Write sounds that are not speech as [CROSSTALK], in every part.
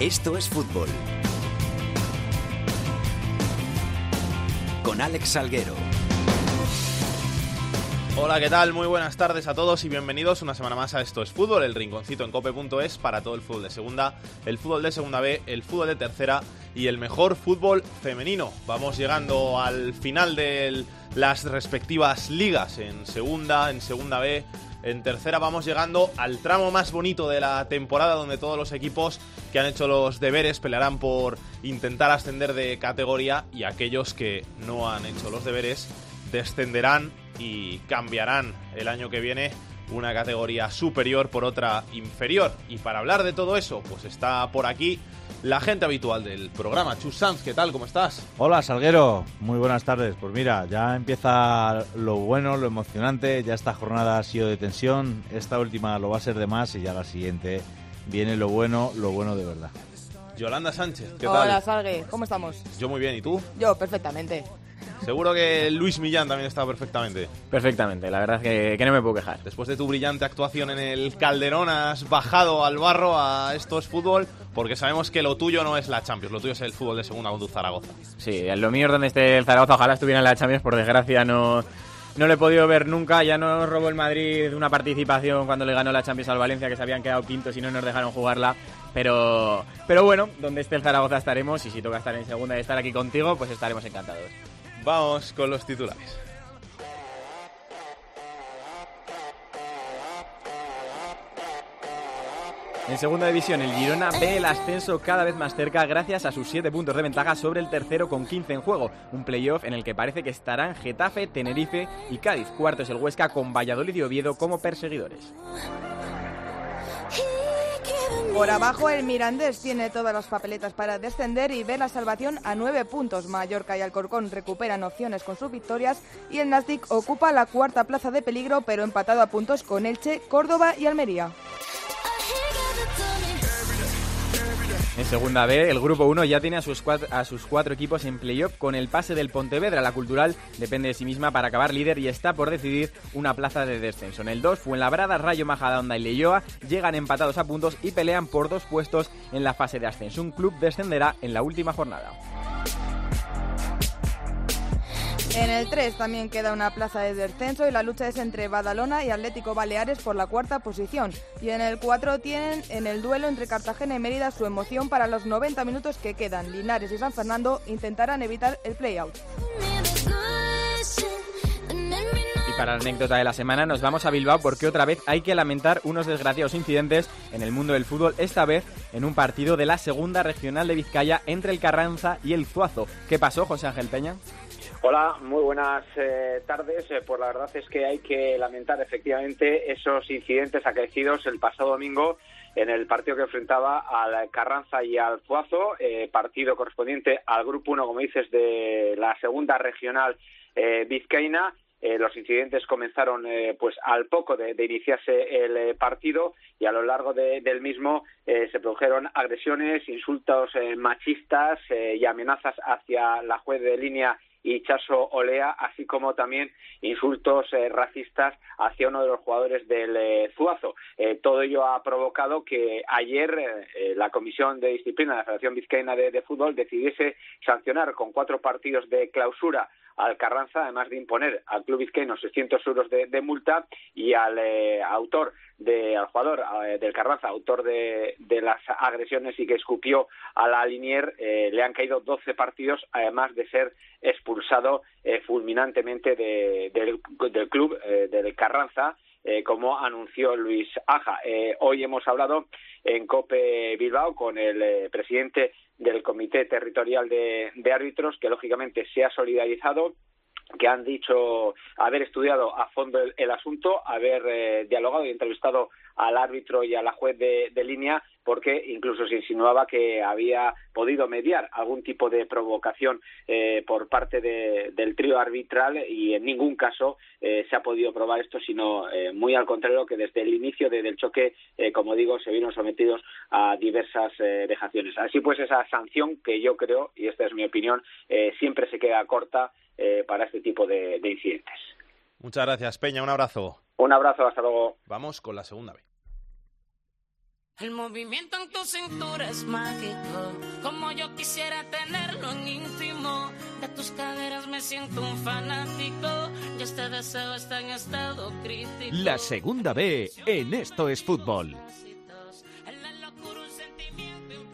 Esto es fútbol. Con Alex Salguero. Hola, ¿qué tal? Muy buenas tardes a todos y bienvenidos una semana más a Esto es Fútbol, el rinconcito en cope.es para todo el fútbol de segunda, el fútbol de segunda B, el fútbol de tercera y el mejor fútbol femenino. Vamos llegando al final de las respectivas ligas en segunda, en segunda B, en tercera vamos llegando al tramo más bonito de la temporada donde todos los equipos que han hecho los deberes pelearán por intentar ascender de categoría y aquellos que no han hecho los deberes descenderán y cambiarán el año que viene una categoría superior por otra inferior. Y para hablar de todo eso, pues está por aquí la gente habitual del programa. Chus Sanz, ¿qué tal? ¿Cómo estás? Hola, Salguero. Muy buenas tardes. Pues mira, ya empieza lo bueno, lo emocionante. Ya esta jornada ha sido de tensión. Esta última lo va a ser de más y ya la siguiente viene lo bueno, lo bueno de verdad. Yolanda Sánchez, ¿qué Hola, tal? Hola, Salgue. ¿Cómo estamos? Yo muy bien, ¿y tú? Yo, perfectamente. Seguro que Luis Millán también está perfectamente. Perfectamente, la verdad es que, que, no me puedo quejar. Después de tu brillante actuación en el Calderón, has bajado al barro a Esto es Fútbol, porque sabemos que lo tuyo no es la Champions, lo tuyo es el fútbol de segunda con tu Zaragoza. Sí, lo mío es donde esté el Zaragoza, ojalá estuviera en la Champions, por desgracia no, no lo he podido ver nunca. Ya nos robó el Madrid una participación cuando le ganó la Champions al Valencia, que se habían quedado quintos y no nos dejaron jugarla. Pero, pero bueno, donde esté el Zaragoza estaremos y si toca estar en segunda y estar aquí contigo, pues estaremos encantados. Vamos con los titulares. En segunda división, el Girona ve el ascenso cada vez más cerca gracias a sus 7 puntos de ventaja sobre el tercero con 15 en juego. Un playoff en el que parece que estarán Getafe, Tenerife y Cádiz. Cuarto es el Huesca con Valladolid y Oviedo como perseguidores. Por abajo el Mirandés tiene todas las papeletas para descender y ve la salvación a nueve puntos. Mallorca y Alcorcón recuperan opciones con sus victorias y el Nastic ocupa la cuarta plaza de peligro pero empatado a puntos con Elche, Córdoba y Almería. En segunda B, el grupo 1 ya tiene a sus, cuatro, equipos en playoff con el pase del Pontevedra. La Cultural depende de sí misma para acabar líder y está por decidir una plaza de descenso. En el 2, Fuenlabrada, Rayo Majadahonda y Leyoa llegan empatados a puntos y pelean por dos puestos en la fase de ascenso. Un club descenderá en la última jornada. En el 3 también queda una plaza de descenso y la lucha es entre Badalona y Atlético Baleares por la cuarta posición. Y en el 4 tienen en el duelo entre Cartagena y Mérida su emoción para los 90 minutos que quedan. Linares y San Fernando intentarán evitar el play-out. Y para la anécdota de la semana nos vamos a Bilbao porque otra vez hay que lamentar unos desgraciados incidentes en el mundo del fútbol, esta vez en un partido de la segunda regional de Vizcaya entre el Carranza y el Zuazo. ¿Qué pasó, José Ángel Peña? Hola, muy buenas eh, tardes. Eh, pues la verdad es que hay que lamentar efectivamente esos incidentes acaecidos el pasado domingo en el partido que enfrentaba al Carranza y al Zuazo, eh, partido correspondiente al grupo 1, como dices, de la segunda regional eh, vizcaína. Los incidentes comenzaron eh, pues al poco de, iniciarse el partido y a lo largo de, del mismo se produjeron agresiones, insultos machistas y amenazas hacia la juez de línea y Chaso Olea, así como también insultos eh, racistas hacia uno de los jugadores del eh, Zuazo. Eh, todo ello ha provocado que ayer la Comisión de Disciplina de la Federación Vizcaína de Fútbol decidiese sancionar con cuatro partidos de clausura al Carranza, además de imponer al club vizcaíno 600 euros de, multa y al eh, autor de, al jugador eh, del Carranza, autor de, las agresiones y que escupió a la Linier, eh, le han caído 12 partidos, además de ser expulsado fulminantemente de, del, del, club del Carranza. Eh, como anunció Luis Aja. Eh, hoy hemos hablado en COPE Bilbao con el eh, presidente del Comité Territorial de, de Árbitros, que lógicamente se ha solidarizado que han dicho haber estudiado a fondo el, asunto, haber eh, dialogado y entrevistado al árbitro y a la juez de, línea, porque incluso se insinuaba que había podido mediar algún tipo de provocación eh, por parte de, del trío arbitral y en ningún caso eh, se ha podido probar esto, sino eh, muy al contrario que desde el inicio de, del choque, como digo, se vieron sometidos a diversas dejaciones. Así pues, esa sanción que yo creo, y esta es mi opinión, siempre se queda corta eh, para este tipo de, de, incidentes. Muchas gracias, Peña. Un abrazo. Un abrazo, hasta luego. Vamos con la segunda vez. El movimiento en tu cintura es mágico, como yo quisiera tenerlo en íntimo. De tus caderas me siento un fanático, y este deseo está en estado crítico. La segunda B en Esto es Fútbol.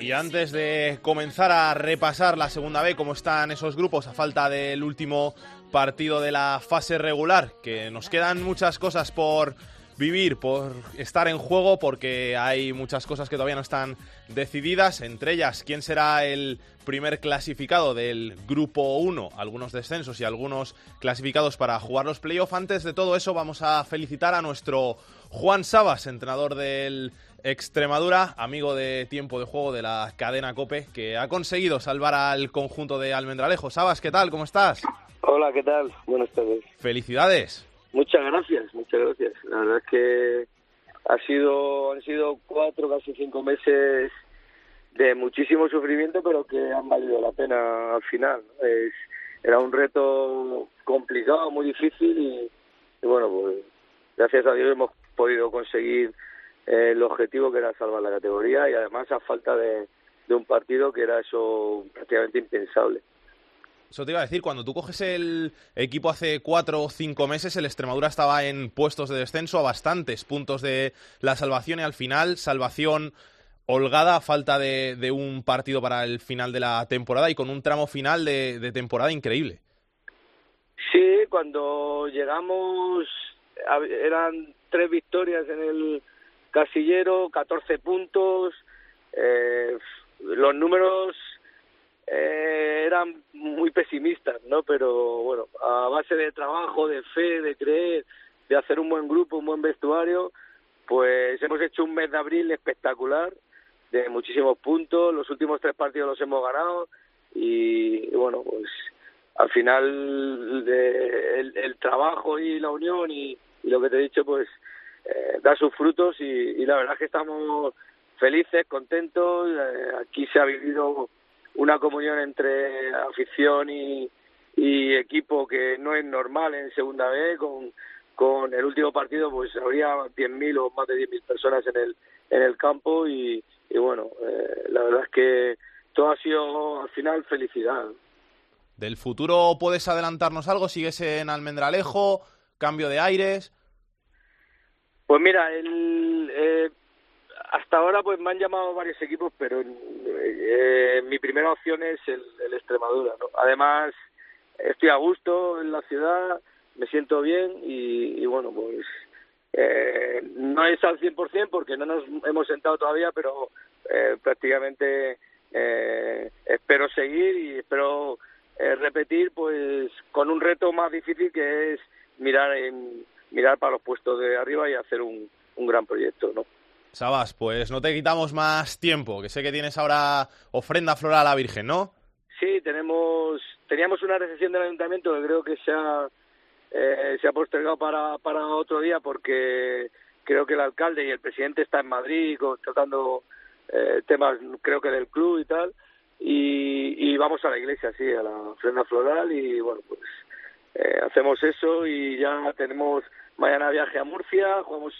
Y antes de comenzar a repasar la segunda B, cómo están esos grupos a falta del último partido de la fase regular, que nos quedan muchas cosas por vivir, por estar en juego, porque hay muchas cosas que todavía no están decididas, entre ellas quién será el primer clasificado del grupo 1, algunos descensos y algunos clasificados para jugar los playoffs. Antes de todo eso vamos a felicitar a nuestro Juan Sabas, entrenador del Extremadura, amigo de tiempo de juego de la cadena Cope, que ha conseguido salvar al conjunto de Almendralejo. Sabas, ¿qué tal? ¿Cómo estás? Hola, ¿qué tal? Buenas tardes. Felicidades. Muchas gracias, muchas gracias. La verdad es que ha sido, han sido cuatro, casi cinco meses de muchísimo sufrimiento, pero que han valido la pena al final. Es, era un reto complicado, muy difícil y, bueno, pues gracias a Dios hemos podido conseguir eh, el objetivo que era salvar la categoría y además a falta de un partido que era eso prácticamente impensable. Eso te iba a decir, cuando tú coges el equipo hace cuatro o cinco meses, el Extremadura estaba en puestos de descenso a bastantes puntos de la salvación y al final, salvación holgada a falta de, un partido para el final de la temporada y con un tramo final de, temporada increíble. Sí, cuando llegamos eran tres victorias en el casillero, 14 puntos. Eh, los números eh, eran muy pesimistas, ¿no? Pero bueno, a base de trabajo, de fe, de creer, de hacer un buen grupo, un buen vestuario, pues hemos hecho un mes de abril espectacular, de muchísimos puntos, los últimos tres partidos los hemos ganado y, bueno, pues al final el, trabajo y la unión y, lo que te he dicho, pues eh, da sus frutos y, la verdad es que estamos felices, contentos, eh, aquí se ha vivido una comunión entre afición y, equipo que no es normal en segunda B. Con con el último partido pues habría 10.000 o más de 10.000 personas en el en el campo y, bueno eh, la verdad es que todo ha sido al final felicidad. Del futuro puedes adelantarnos algo sigues en Almendralejo cambio de aires pues mira el eh, hasta ahora pues me han llamado varios equipos, pero eh, mi primera opción es el, Extremadura. ¿no? Además, estoy a gusto en la ciudad, me siento bien y, bueno, pues eh, no es al 100% porque no nos hemos sentado todavía, pero eh, prácticamente eh, espero seguir y espero eh, repetir pues con un reto más difícil que es mirar en, mirar para los puestos de arriba y hacer un, un gran proyecto, ¿no? Sabas, pues no te quitamos más tiempo, que sé que tienes ahora ofrenda floral a la Virgen, ¿no? Sí, tenemos, teníamos una recepción del ayuntamiento que creo que se ha, eh, se ha postergado para, para otro día porque creo que el alcalde y el presidente están en Madrid tratando eh, temas, creo que del club y tal, y, y vamos a la iglesia, sí, a la ofrenda floral y bueno, pues eh, hacemos eso y ya tenemos mañana viaje a Murcia, jugamos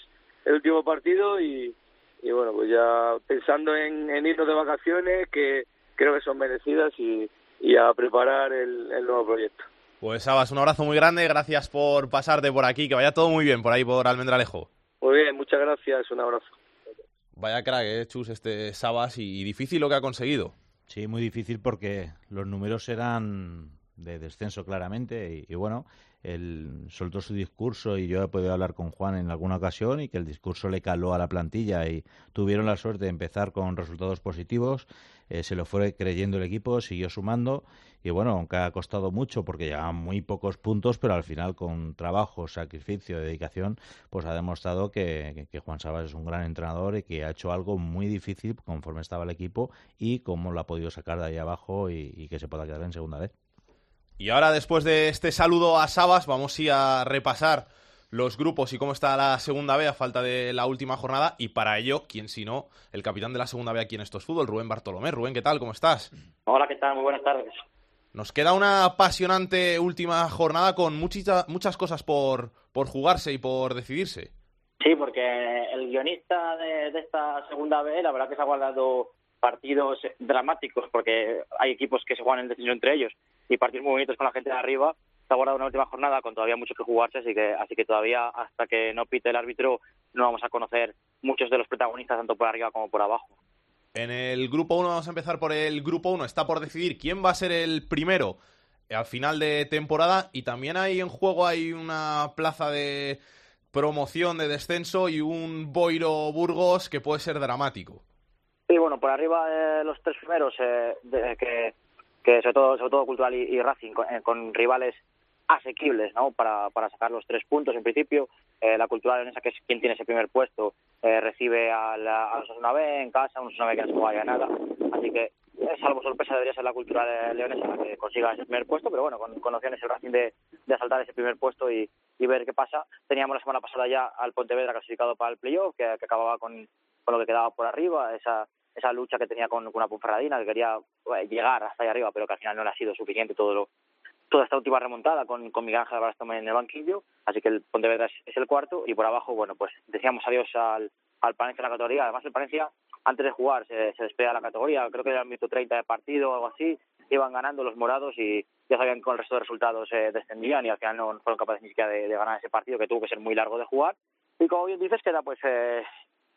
el último partido y, y bueno, pues ya pensando en, irnos de vacaciones, que creo que son merecidas y, y a preparar el, nuevo proyecto. Pues Sabas, un abrazo muy grande, gracias por pasarte por aquí, que vaya todo muy bien por ahí por Almendralejo. Muy bien, muchas gracias, un abrazo. Vaya crack, eh, Chus, este Sabas, y, difícil lo que ha conseguido. Sí, muy difícil porque los números eran de descenso claramente y bueno, él soltó su discurso y yo he podido hablar con Juan en alguna ocasión y que el discurso le caló a la plantilla y tuvieron la suerte de empezar con resultados positivos, eh, se lo fue creyendo el equipo, siguió sumando y bueno, aunque ha costado mucho porque llegaban muy pocos puntos, pero al final con trabajo, sacrificio, dedicación, pues ha demostrado que, Juan Sabas es un gran entrenador y que ha hecho algo muy difícil conforme estaba el equipo y cómo lo ha podido sacar de ahí abajo y, y que se pueda quedar en segunda vez. Y ahora, después de este saludo a Sabas, vamos a repasar los grupos y cómo está la segunda B a falta de la última jornada. Y para ello, quién si no, el capitán de la segunda B aquí en Estos Fútbol, Rubén Bartolomé. Rubén, ¿qué tal? ¿Cómo estás? Hola, ¿qué tal? Muy buenas tardes. Nos queda una apasionante última jornada con muchas, muchas cosas por, por jugarse y por decidirse. Sí, porque el guionista de, esta segunda vez, la verdad que se ha guardado partidos dramáticos, porque hay equipos que se juegan en descenso entre ellos, y partidos muy bonitos con la gente de arriba. Se ha guardado una última jornada con todavía mucho que jugarse, así que, así que todavía hasta que no pite el árbitro no vamos a conocer muchos de los protagonistas, tanto por arriba como por abajo. En el grupo 1 vamos a empezar por el grupo 1. Está por decidir quién va a ser el primero al final de temporada y también hay en juego hay una plaza de promoción de descenso y un Boiro Burgos que puede ser dramático. Sí, bueno, por arriba de los tres primeros, eh, que, que sobre todo, sobre todo Cultural y, Racing, eh, con, rivales asequibles, ¿no? Para, para sacar los tres puntos en principio. Eh, la Cultural Leonesa, que es quien tiene ese primer puesto, eh, recibe a, la, a los B en casa, un Osasuna B que no se juega nada. Así que, eh, salvo sorpresa, debería ser la Cultural Leonesa la que consiga ese primer puesto, pero bueno, con, con opciones el Racing de, de asaltar ese primer puesto y, y ver qué pasa. Teníamos la semana pasada ya al Pontevedra clasificado para el playoff, que, que acababa con, con lo que quedaba por arriba, esa esa lucha que tenía con, con una Ponferradina, que quería llegar hasta ahí arriba, pero que al final no le ha sido suficiente todo lo, toda esta última remontada con, con Miguel Ángel Barastome en el banquillo, así que el Pontevedra es, el cuarto y por abajo, bueno, pues decíamos adiós al, al Palencia en la categoría. Además, el Palencia, antes de jugar, se, se despega la categoría, creo que era el minuto 30 de partido o algo así, iban ganando los morados y ya sabían que con el resto de resultados eh, descendían y al final no fueron capaces ni siquiera de, de, ganar ese partido que tuvo que ser muy largo de jugar. Y como bien dices, queda pues eh,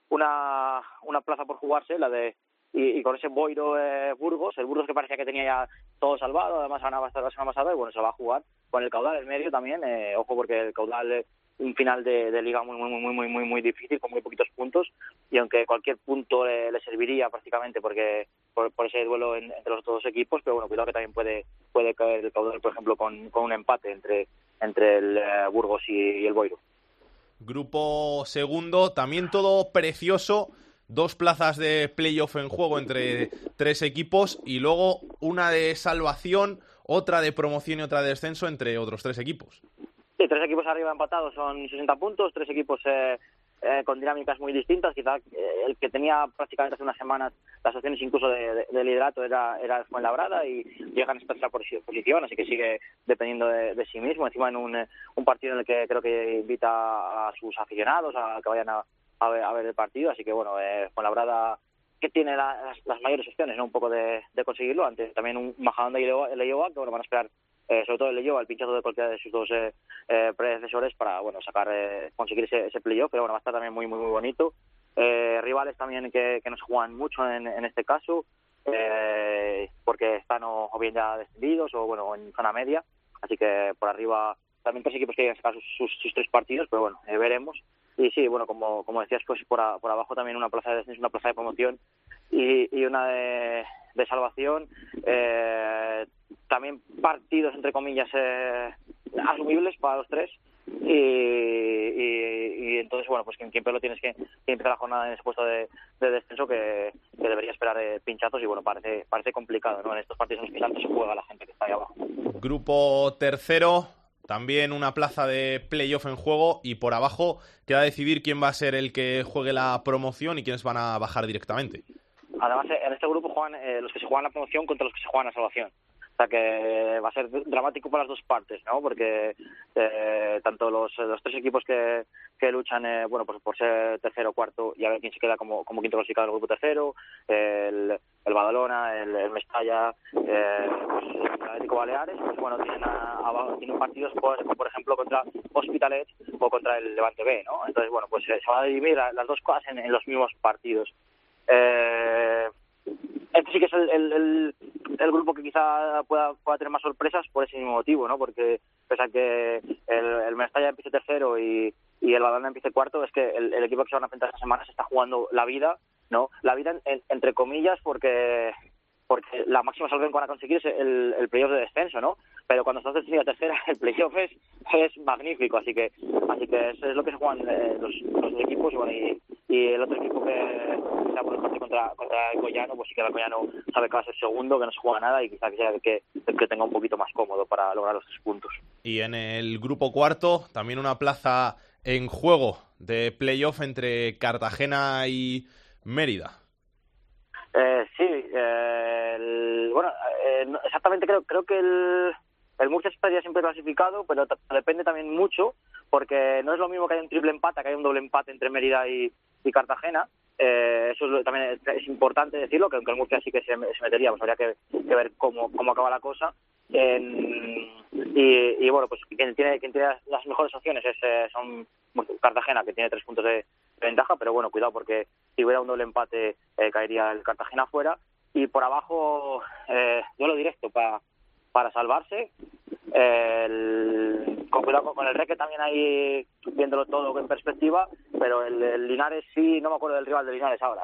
una, una plaza por jugarse, la de y, con ese Boiro eh, Burgos, el Burgos que parecía que tenía ya todo salvado, además ganaba hasta la semana pasada y bueno, se va a jugar con el caudal en medio también, eh, ojo porque el caudal es un final de, de, liga muy muy muy muy muy muy difícil con muy poquitos puntos y aunque cualquier punto le, le serviría prácticamente porque por, por ese duelo en, entre los dos equipos, pero bueno, cuidado que también puede puede caer el caudal por ejemplo con, con un empate entre entre el eh, Burgos y, y el Boiro. Grupo segundo, también todo precioso dos plazas de playoff en juego entre tres equipos y luego una de salvación, otra de promoción y otra de descenso entre otros tres equipos. Sí, tres equipos arriba empatados son 60 puntos, tres equipos eh, eh, con dinámicas muy distintas. Quizá eh, el que tenía prácticamente hace unas semanas las opciones incluso de, de, de liderato era, era Fuenlabrada y llega en esta posición, así que sigue dependiendo de, de, sí mismo. Encima en un, un partido en el que creo que invita a sus aficionados a que vayan a, a ver, a ver el partido, así que bueno, eh, con la brada que tiene la, las, mayores opciones, ¿no? Un poco de, conseguirlo, antes también un majadón de Leioa, que bueno, van a esperar eh, sobre todo el Leioa, el pinchazo de cualquiera de sus dos eh, eh, predecesores para, bueno, sacar, eh, conseguir ese, ese playoff, pero bueno, va a estar también muy, muy, muy bonito. Rivales también que, que nos juegan mucho en, en este caso, porque están o, bien ya descendidos o bueno, en zona media, así que por arriba también tres equipos que quieren sacar sus, sus, sus tres partidos, pero bueno, veremos y sí, bueno, como, como decías, pues por, a, por abajo también una plaza de descenso, una plaza de promoción y, y una de, de salvación. Eh, también partidos, entre comillas, eh, asumibles para los tres. Y, entonces, bueno, pues quien, quien lo tienes que, que empezar la jornada en ese puesto de, de descenso que, que, debería esperar eh, pinchazos y bueno, parece parece complicado, ¿no? En estos partidos en los que se juega la gente que está ahí abajo. Grupo tercero, también una plaza de playoff en juego y por abajo queda decidir quién va a ser el que juegue la promoción y quiénes van a bajar directamente. Además, en este grupo juegan eh, los que se juegan la promoción contra los que se juegan la salvación. O sea que va a ser dramático para las dos partes, ¿no? Porque eh, tanto los, los tres equipos que, que luchan, eh, bueno, pues por ser tercero cuarto y a ver quién se queda como, como quinto clasificado del grupo tercero, el, el Badalona, el, el Mestalla, eh, pues el Atlético Baleares, pues bueno, tienen, a, a, tienen partidos, por, por ejemplo, contra Hospitalet o contra el Levante B, ¿no? Entonces, bueno, pues eh, se van a dividir las dos cosas en los mismos partidos. Eh, este sí que es el, el, el, el, grupo que quizá pueda, pueda tener más sorpresas por ese mismo motivo, ¿no? Porque pese a que el, el Mestalla empiece tercero y, el Badalona empiece cuarto, es que el, el, equipo que se van a enfrentar esta semana se está jugando la vida, ¿no? La vida en, entre comillas porque porque la máxima salvación que van a conseguir es el, el playoff de descenso, ¿no? Pero cuando estás en tercera, [LAUGHS] el playoff es, es magnífico, así que así que eso es lo que se juegan eh, los, los equipos y, bueno, y, y el otro equipo que está por el partido contra, contra el Collano, pues sí que el Collano sabe que va a ser segundo, que no se juega nada y quizá que sea el que, el que tenga un poquito más cómodo para lograr los tres puntos. Y en el grupo cuarto, también una plaza en juego de playoff entre Cartagena y Mérida. Eh, sí, eh, bueno, eh, exactamente creo creo que el el Murcia estaría siempre clasificado, pero depende también mucho, porque no es lo mismo que haya un triple empate, que haya un doble empate entre Mérida y, Cartagena. Eh, eso también es, importante decirlo, que aunque el Murcia sí que se, metería, pues habría que, ver cómo, cómo acaba la cosa. y, bueno, pues quien tiene, las mejores opciones es, eh, son Cartagena, que tiene tres puntos de, ventaja, pero bueno, cuidado porque si hubiera un doble empate eh, caería el Cartagena fuera. Y por abajo, eh, duelo directo para para salvarse. El, con cuidado con el Reque también ahí viéndolo todo en perspectiva, pero el Linares sí, no me acuerdo del rival de Linares ahora.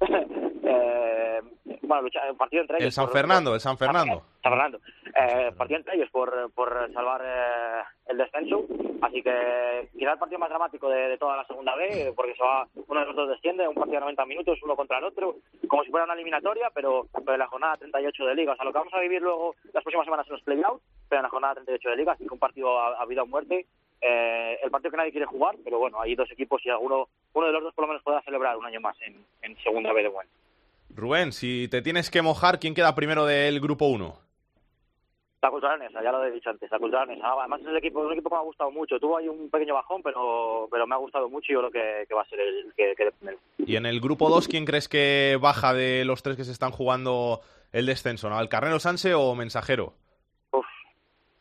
[LAUGHS] eh, bueno, lucha, partido entre ellos. El San Fernando, el San Fernando. San Fernando. Eh, partido entre ellos por, por salvar eh, el descenso. Así que quizá el partido más dramático de, toda la segunda B, porque se va, uno de los dos desciende, un partido de 90 minutos, uno contra el otro, como si fuera una eliminatoria, pero, en la jornada 38 de Liga. O sea, lo que vamos a vivir luego las próximas semanas en los play-outs, pero en la jornada 38 de Liga, así que un partido a, a vida o muerte eh, el partido que nadie quiere jugar, pero bueno, hay dos equipos y alguno, uno de los dos por lo menos pueda celebrar un año más en, en segunda B de buen. Rubén, si te tienes que mojar, ¿quién queda primero del grupo 1? La Cultural ya lo he dicho antes, la Cultural Además es el equipo, un equipo que me ha gustado mucho. Tuvo ahí un pequeño bajón, pero, pero me ha gustado mucho y yo creo que, va a ser el que primero. ¿Y en el grupo 2 quién crees que baja de los tres que se están jugando el descenso? ¿no? ¿Alcarnero Sanse o Mensajero?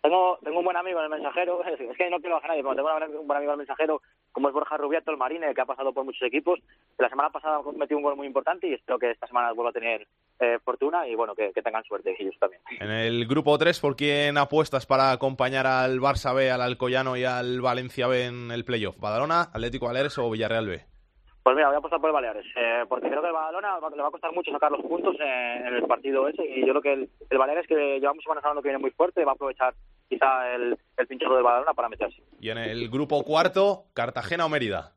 Tengo, tengo un buen amigo en el mensajero, [LAUGHS] es que no quiero bajar a nadie, pero tengo un buen amigo en el mensajero, como es Borja Rubiato, el marine, que ha pasado por muchos equipos. La semana pasada metió un gol muy importante y espero que esta semana vuelva a tener eh, fortuna y bueno, que, tengan suerte ellos también. En el grupo 3, ¿por quién apuestas para acompañar al Barça B, al Alcoyano y al Valencia B en el playoff? ¿Badalona, Atlético Baleares o Villarreal B? Pues mira, voy a apostar por el Baleares, eh, porque creo que el Badalona le va a costar mucho sacar los puntos en, el partido ese y yo creo que el, el Baleares, que llevamos semanas hablando que viene muy fuerte, va a aprovechar quizá el, el pinchazo del Badalona para meterse. Y en el grupo cuarto, Cartagena o Mérida.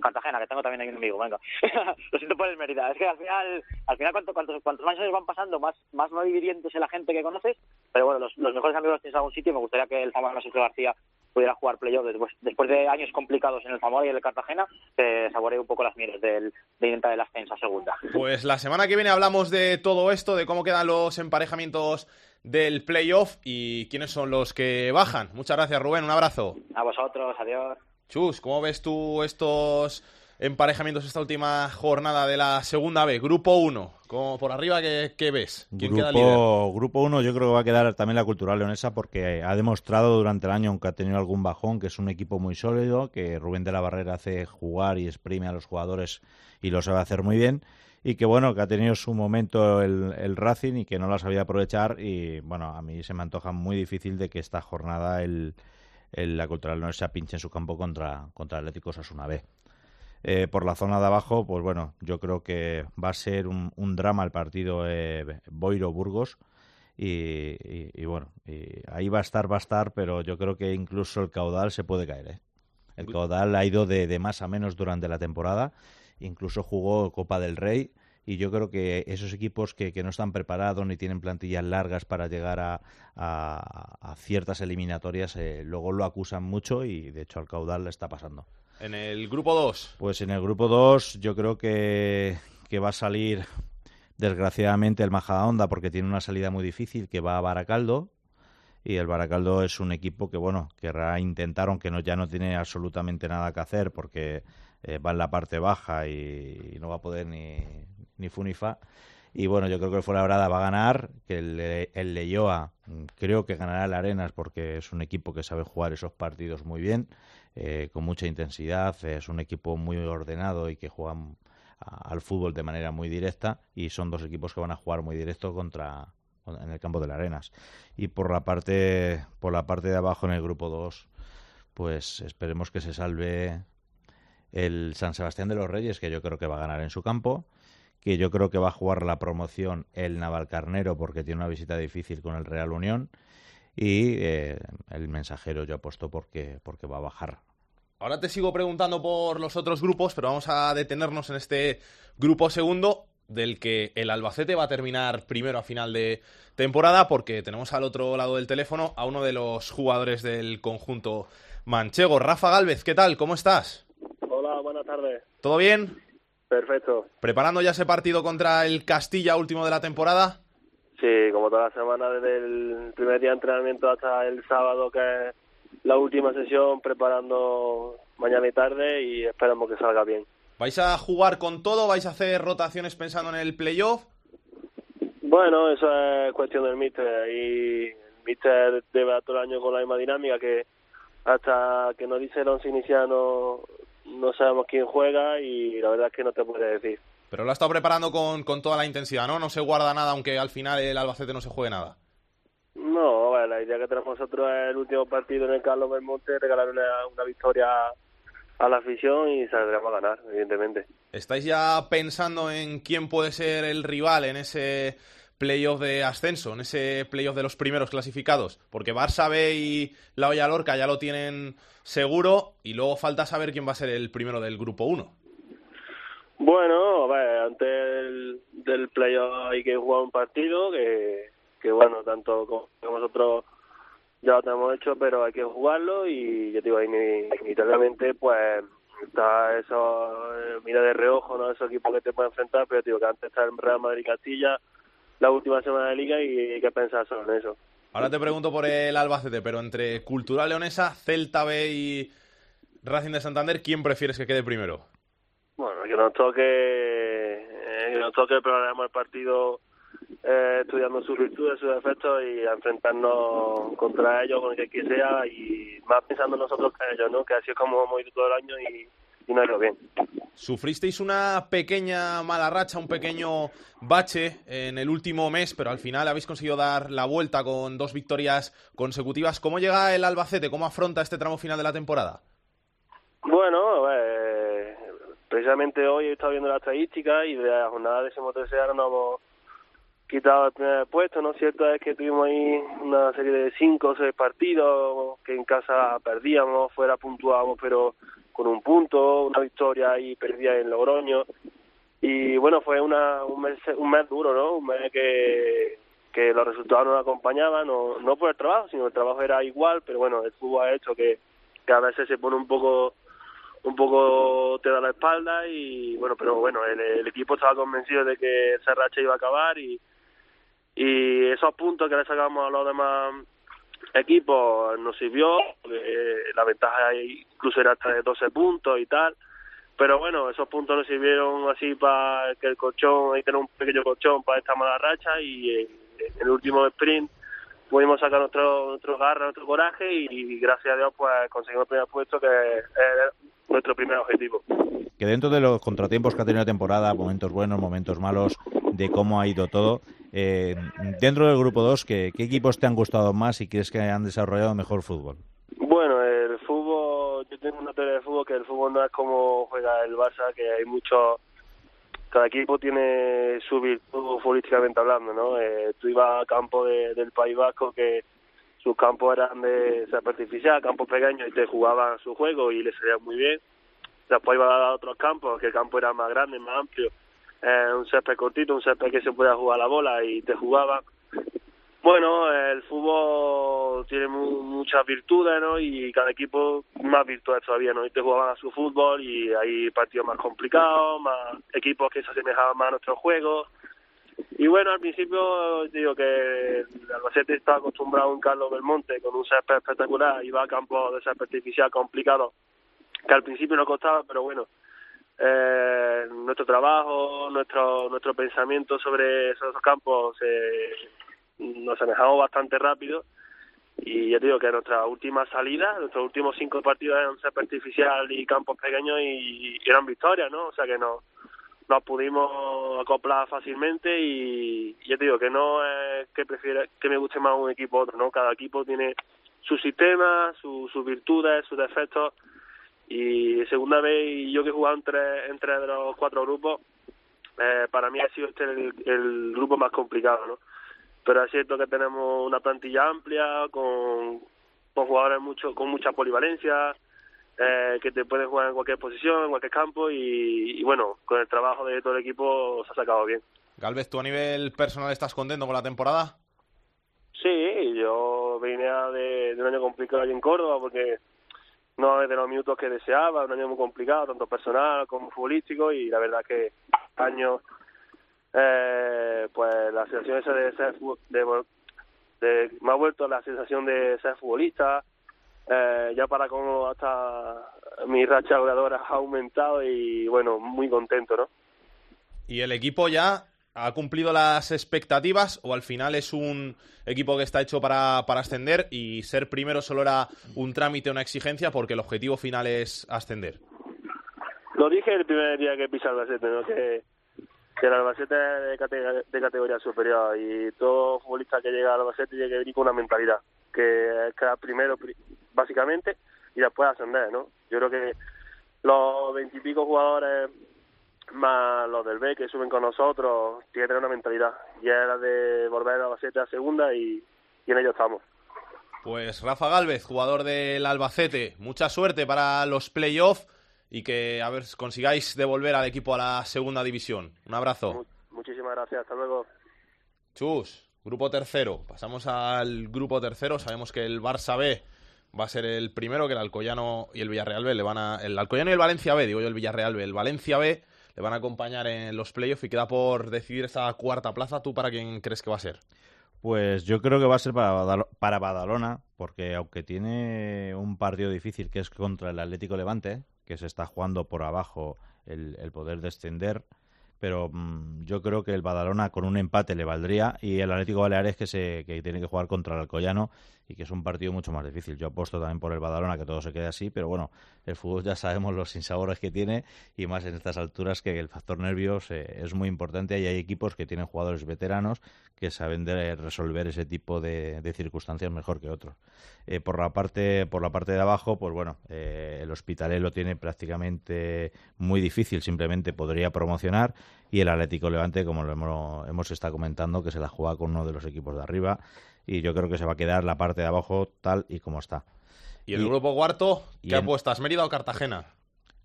Cartagena, que tengo también ahí un amigo, venga. [LAUGHS] Lo siento por el Mérida. Es que al final, al final cuanto, cuantos, cuantos más años van pasando, más, más no dividiéndose la gente que conoces. Pero bueno, los, los mejores amigos los tienes en algún sitio y me gustaría que el Zamora Sergio García pudiera jugar playoff después, después de años complicados en el Zamora y en el Cartagena, se saboree un poco las mieles del, de intentar el ascenso a segunda. Pues la semana que viene hablamos de todo esto, de cómo quedan los emparejamientos del playoff y quiénes son los que bajan. Muchas gracias, Rubén. Un abrazo. A vosotros, adiós. Chus, ¿cómo ves tú estos emparejamientos esta última jornada de la segunda B? Grupo 1, como por arriba, ¿qué, ves? ¿Quién grupo, queda líder? Grupo 1 yo creo que va a quedar también la Cultural Leonesa porque ha demostrado durante el año, aunque ha tenido algún bajón, que es un equipo muy sólido, que Rubén de la Barrera hace jugar y exprime a los jugadores y lo sabe hacer muy bien y que bueno, que ha tenido su momento el, el, Racing y que no la sabía aprovechar y bueno, a mí se me antoja muy difícil de que esta jornada el, el la Cultural no se pinche en su campo contra, contra Atlético Sasuna B. Eh, por la zona de abajo, pues bueno, yo creo que va a ser un, un drama el partido eh, Boiro-Burgos. Y, y, bueno, y ahí va a estar, va a estar, pero yo creo que incluso el caudal se puede caer. ¿eh? El caudal ha ido de, de más a menos durante la temporada incluso jugó Copa del Rey y yo creo que esos equipos que, no están preparados ni tienen plantillas largas para llegar a, a, ciertas eliminatorias, eh, luego lo acusan mucho y de hecho al caudal le está pasando. En el grupo 2. Pues en el grupo 2 yo creo que, que va a salir desgraciadamente el Majadahonda porque tiene una salida muy difícil que va a Baracaldo y el Baracaldo es un equipo que bueno querrá intentar aunque no ya no tiene absolutamente nada que hacer porque eh, va en la parte baja y, no va a poder ni, ni fa. Y bueno, yo creo que el Fuenlabrada va a ganar, que el, el Leyoa mm, creo que ganará el Arenas porque es un equipo que sabe jugar esos partidos muy bien, eh, con mucha intensidad, es un equipo muy ordenado y que juega al fútbol de manera muy directa y son dos equipos que van a jugar muy directo contra en el campo del Arenas. Y por la parte por la parte de abajo en el grupo 2, pues esperemos que se salve el San Sebastián de los Reyes, que yo creo que va a ganar en su campo, que yo creo que va a jugar la promoción el Navalcarnero porque tiene una visita difícil con el Real Unión y eh, el mensajero yo apuesto porque, porque va a bajar. Ahora te sigo preguntando por los otros grupos, pero vamos a detenernos en este grupo segundo del que el Albacete va a terminar primero a final de temporada porque tenemos al otro lado del teléfono a uno de los jugadores del conjunto manchego, Rafa Galvez. ¿Qué tal? ¿Cómo estás? Hola, buenas tardes. ¿Todo bien? Perfecto. ¿Preparando ya ese partido contra el Castilla último de la temporada? Sí, como toda la semana, desde el primer día de entrenamiento hasta el sábado, que es la última sesión, preparando mañana y tarde y esperamos que salga bien. ¿Vais a jugar con todo? ¿Vais a hacer rotaciones pensando en el playoff? Bueno, eso es cuestión del míster y el míster debe todo el año con la misma dinámica que hasta que nos dice el once inicial no, no sabemos quién juega y la verdad es que no te puede decir. Pero lo ha estado preparando con, con toda la intensidad, ¿no? No se guarda nada aunque al final el Albacete no se juegue nada. No, bueno, la idea que tenemos nosotros es el último partido en el Carlos Belmonte, regalar una, una victoria a la afición y saldremos a ganar, evidentemente. ¿Estáis ya pensando en quién puede ser el rival en ese playoff de ascenso, en ese playoff de los primeros clasificados? Porque Barça B y la Olla Lorca ya lo tienen seguro y luego falta saber quién va a ser el primero del grupo 1. Bueno, ver, antes del, del playoff hay que jugar un partido que, que bueno, tanto como nosotros ya lo tenemos hecho, pero hay que jugarlo y yo digo, inevitablemente pues está eso, eh, mira de reojo, ¿no? Esos equipos que te pueden enfrentar, pero digo que antes está el Real Madrid Castilla, la última semana de liga y hay que pensar solo en eso. Ahora te pregunto por el Albacete, pero entre Cultural Leonesa, Celta B y Racing de Santander, ¿quién prefieres que quede primero? Bueno, que nos toque, eh, que nos toque programar el partido eh, estudiando sus virtudes, sus defectos y enfrentarnos contra ellos con el que sea y más pensando nosotros que ellos, ¿no? Que así es como hemos ido todo el año y, y no ha ido bien. Sufristeis una pequeña mala racha, un pequeño bache en el último mes, pero al final habéis conseguido dar la vuelta con dos victorias consecutivas. ¿Cómo llega el Albacete? ¿Cómo afronta este tramo final de la temporada? Bueno, eh, precisamente hoy he estado viendo la estadística y de la jornada de tercera nos hemos quitado el puesto, ¿no? Cierto es que tuvimos ahí una serie de cinco o seis partidos que en casa perdíamos, fuera puntuábamos, pero con un punto, una victoria ahí perdida en Logroño. Y bueno, fue una, un, mes, un mes duro, ¿no? Un mes que, que los resultados no nos acompañaban, no, no por el trabajo, sino el trabajo era igual, pero bueno, el fútbol ha hecho que, que a veces se pone un poco un poco te da la espalda y bueno, pero bueno, el, equipo estaba convencido de que esa racha iba a acabar y, y esos puntos que le sacamos a los demás equipos nos sirvió, eh, la ventaja incluso era hasta de 12 puntos y tal, pero bueno, esos puntos nos sirvieron así para que el colchón, hay tener un pequeño colchón para esta mala racha y eh, en el último sprint pudimos sacar nuestro, nuestro garra, nuestro coraje y, gracias a Dios pues conseguimos el primer puesto que es nuestro primer objetivo. Que dentro de los contratiempos que ha tenido la temporada, momentos buenos, momentos malos, de cómo ha ido todo, eh, dentro del grupo 2, ¿qué, ¿qué equipos te han gustado más y crees que han desarrollado mejor fútbol? Bueno, el fútbol, yo tengo una teoría de fútbol que el fútbol no es como juega el Barça, que hay muchos cada equipo tiene su virtud futbolísticamente hablando, ¿no? Eh, tú ibas a campo de, del País Vasco que sus campos eran de césped artificial, campos pequeños y te jugaban su juego y les salía muy bien. Después ibas a otros campos que el campo era más grande, más amplio, eh, un césped cortito, un césped que se podía jugar la bola y te jugaban. Bueno, el fútbol tiene mu muchas virtudes, ¿no? Y cada equipo más virtudes todavía, ¿no? Y te jugaban a su fútbol y hay partidos más complicados, más equipos que se asemejaban más a nuestro juego. Y bueno, al principio digo que el Albacete está acostumbrado a un Carlos Belmonte con un césped espectacular, iba a campo de césped artificial complicado, que al principio no costaba, pero bueno, eh, nuestro trabajo, nuestro nuestro pensamiento sobre esos campos eh, nos alejamos bastante rápido y ya te digo que nuestra última salida, nuestros últimos cinco partidos eran césped artificial y campos pequeños y, eran victorias, ¿no? O sea que no nos pudimos acoplar fácilmente y ya te digo que no es que prefiere que me guste más un equipo u otro, ¿no? Cada equipo tiene su sistema, su, sus virtudes, sus defectos y segunda vez yo que he jugado entre, entre los cuatro grupos, eh, para mí ha sido este el, el grupo más complicado, ¿no? Pero es cierto que tenemos una plantilla amplia con, con jugadores mucho con mucha polivalencia eh, que te pueden jugar en cualquier posición en cualquier campo y, y, bueno con el trabajo de todo el equipo se ha sacado bien. Galvez tú a nivel personal estás contento con la temporada sí yo vine de, de un año complicado allí en Córdoba porque no de los minutos que deseaba un año muy complicado tanto personal como futbolístico y la verdad que años eh, pues la sensación esa de ser de, me ha vuelto la sensación de ser futbolista eh, ya para como hasta mi racha goleadora ha aumentado y bueno muy contento no y el equipo ya ha cumplido las expectativas o al final es un equipo que está hecho para, para ascender y ser primero solo era un trámite, una exigencia porque el objetivo final es ascender? Lo dije el primer día que pisa Albacete, ¿no? que, que el Albacete es de, categoría, superior y todo futbolista que llega al Albacete tiene que venir con una mentalidad, que es quedar primero básicamente y después ascender, ¿no? Yo creo que los veintipico jugadores más los del B que suben con nosotros, tienen una mentalidad. Ya era de volver a Albacete a segunda y, y en ello estamos. Pues Rafa Galvez, jugador del Albacete, mucha suerte para los playoffs y que a ver consigáis devolver al equipo a la segunda división. Un abrazo. muchísimas gracias, hasta luego. Chus, grupo tercero. Pasamos al grupo tercero. Sabemos que el Barça B va a ser el primero, que el Alcoyano y el Villarreal B le van a. El Alcoyano y el Valencia B, digo yo el Villarreal B. El Valencia B le van a acompañar en los playoffs y queda por decidir esta cuarta plaza. ¿Tú para quién crees que va a ser? Pues yo creo que va a ser para, para Badalona, porque aunque tiene un partido difícil que es contra el Atlético Levante, que se está jugando por abajo el, el poder descender, pero mm, yo creo que el Badalona con un empate le valdría y el Atlético Baleares que se que tiene que jugar contra el Alcoyano y que es un partido mucho más difícil. Yo apuesto también por el Badalona que todo se quede así, pero bueno, el fútbol ya sabemos los sinsabores que tiene y más en estas alturas que el factor nervios eh, es muy importante y hay equipos que tienen jugadores veteranos que saben de resolver ese tipo de, circunstancias mejor que otros. Eh, por la parte por la parte de abajo, pues bueno, eh, el Hospitalet lo tiene prácticamente muy difícil, simplemente podría promocionar y el Atlético Levante, como lo hemos, hemos estado comentando, que se la juega con uno de los equipos de arriba y yo creo que se va a quedar la parte de abajo tal y como está. ¿Y el grupo cuarto? ¿Qué apuestas, Mérida o Cartagena?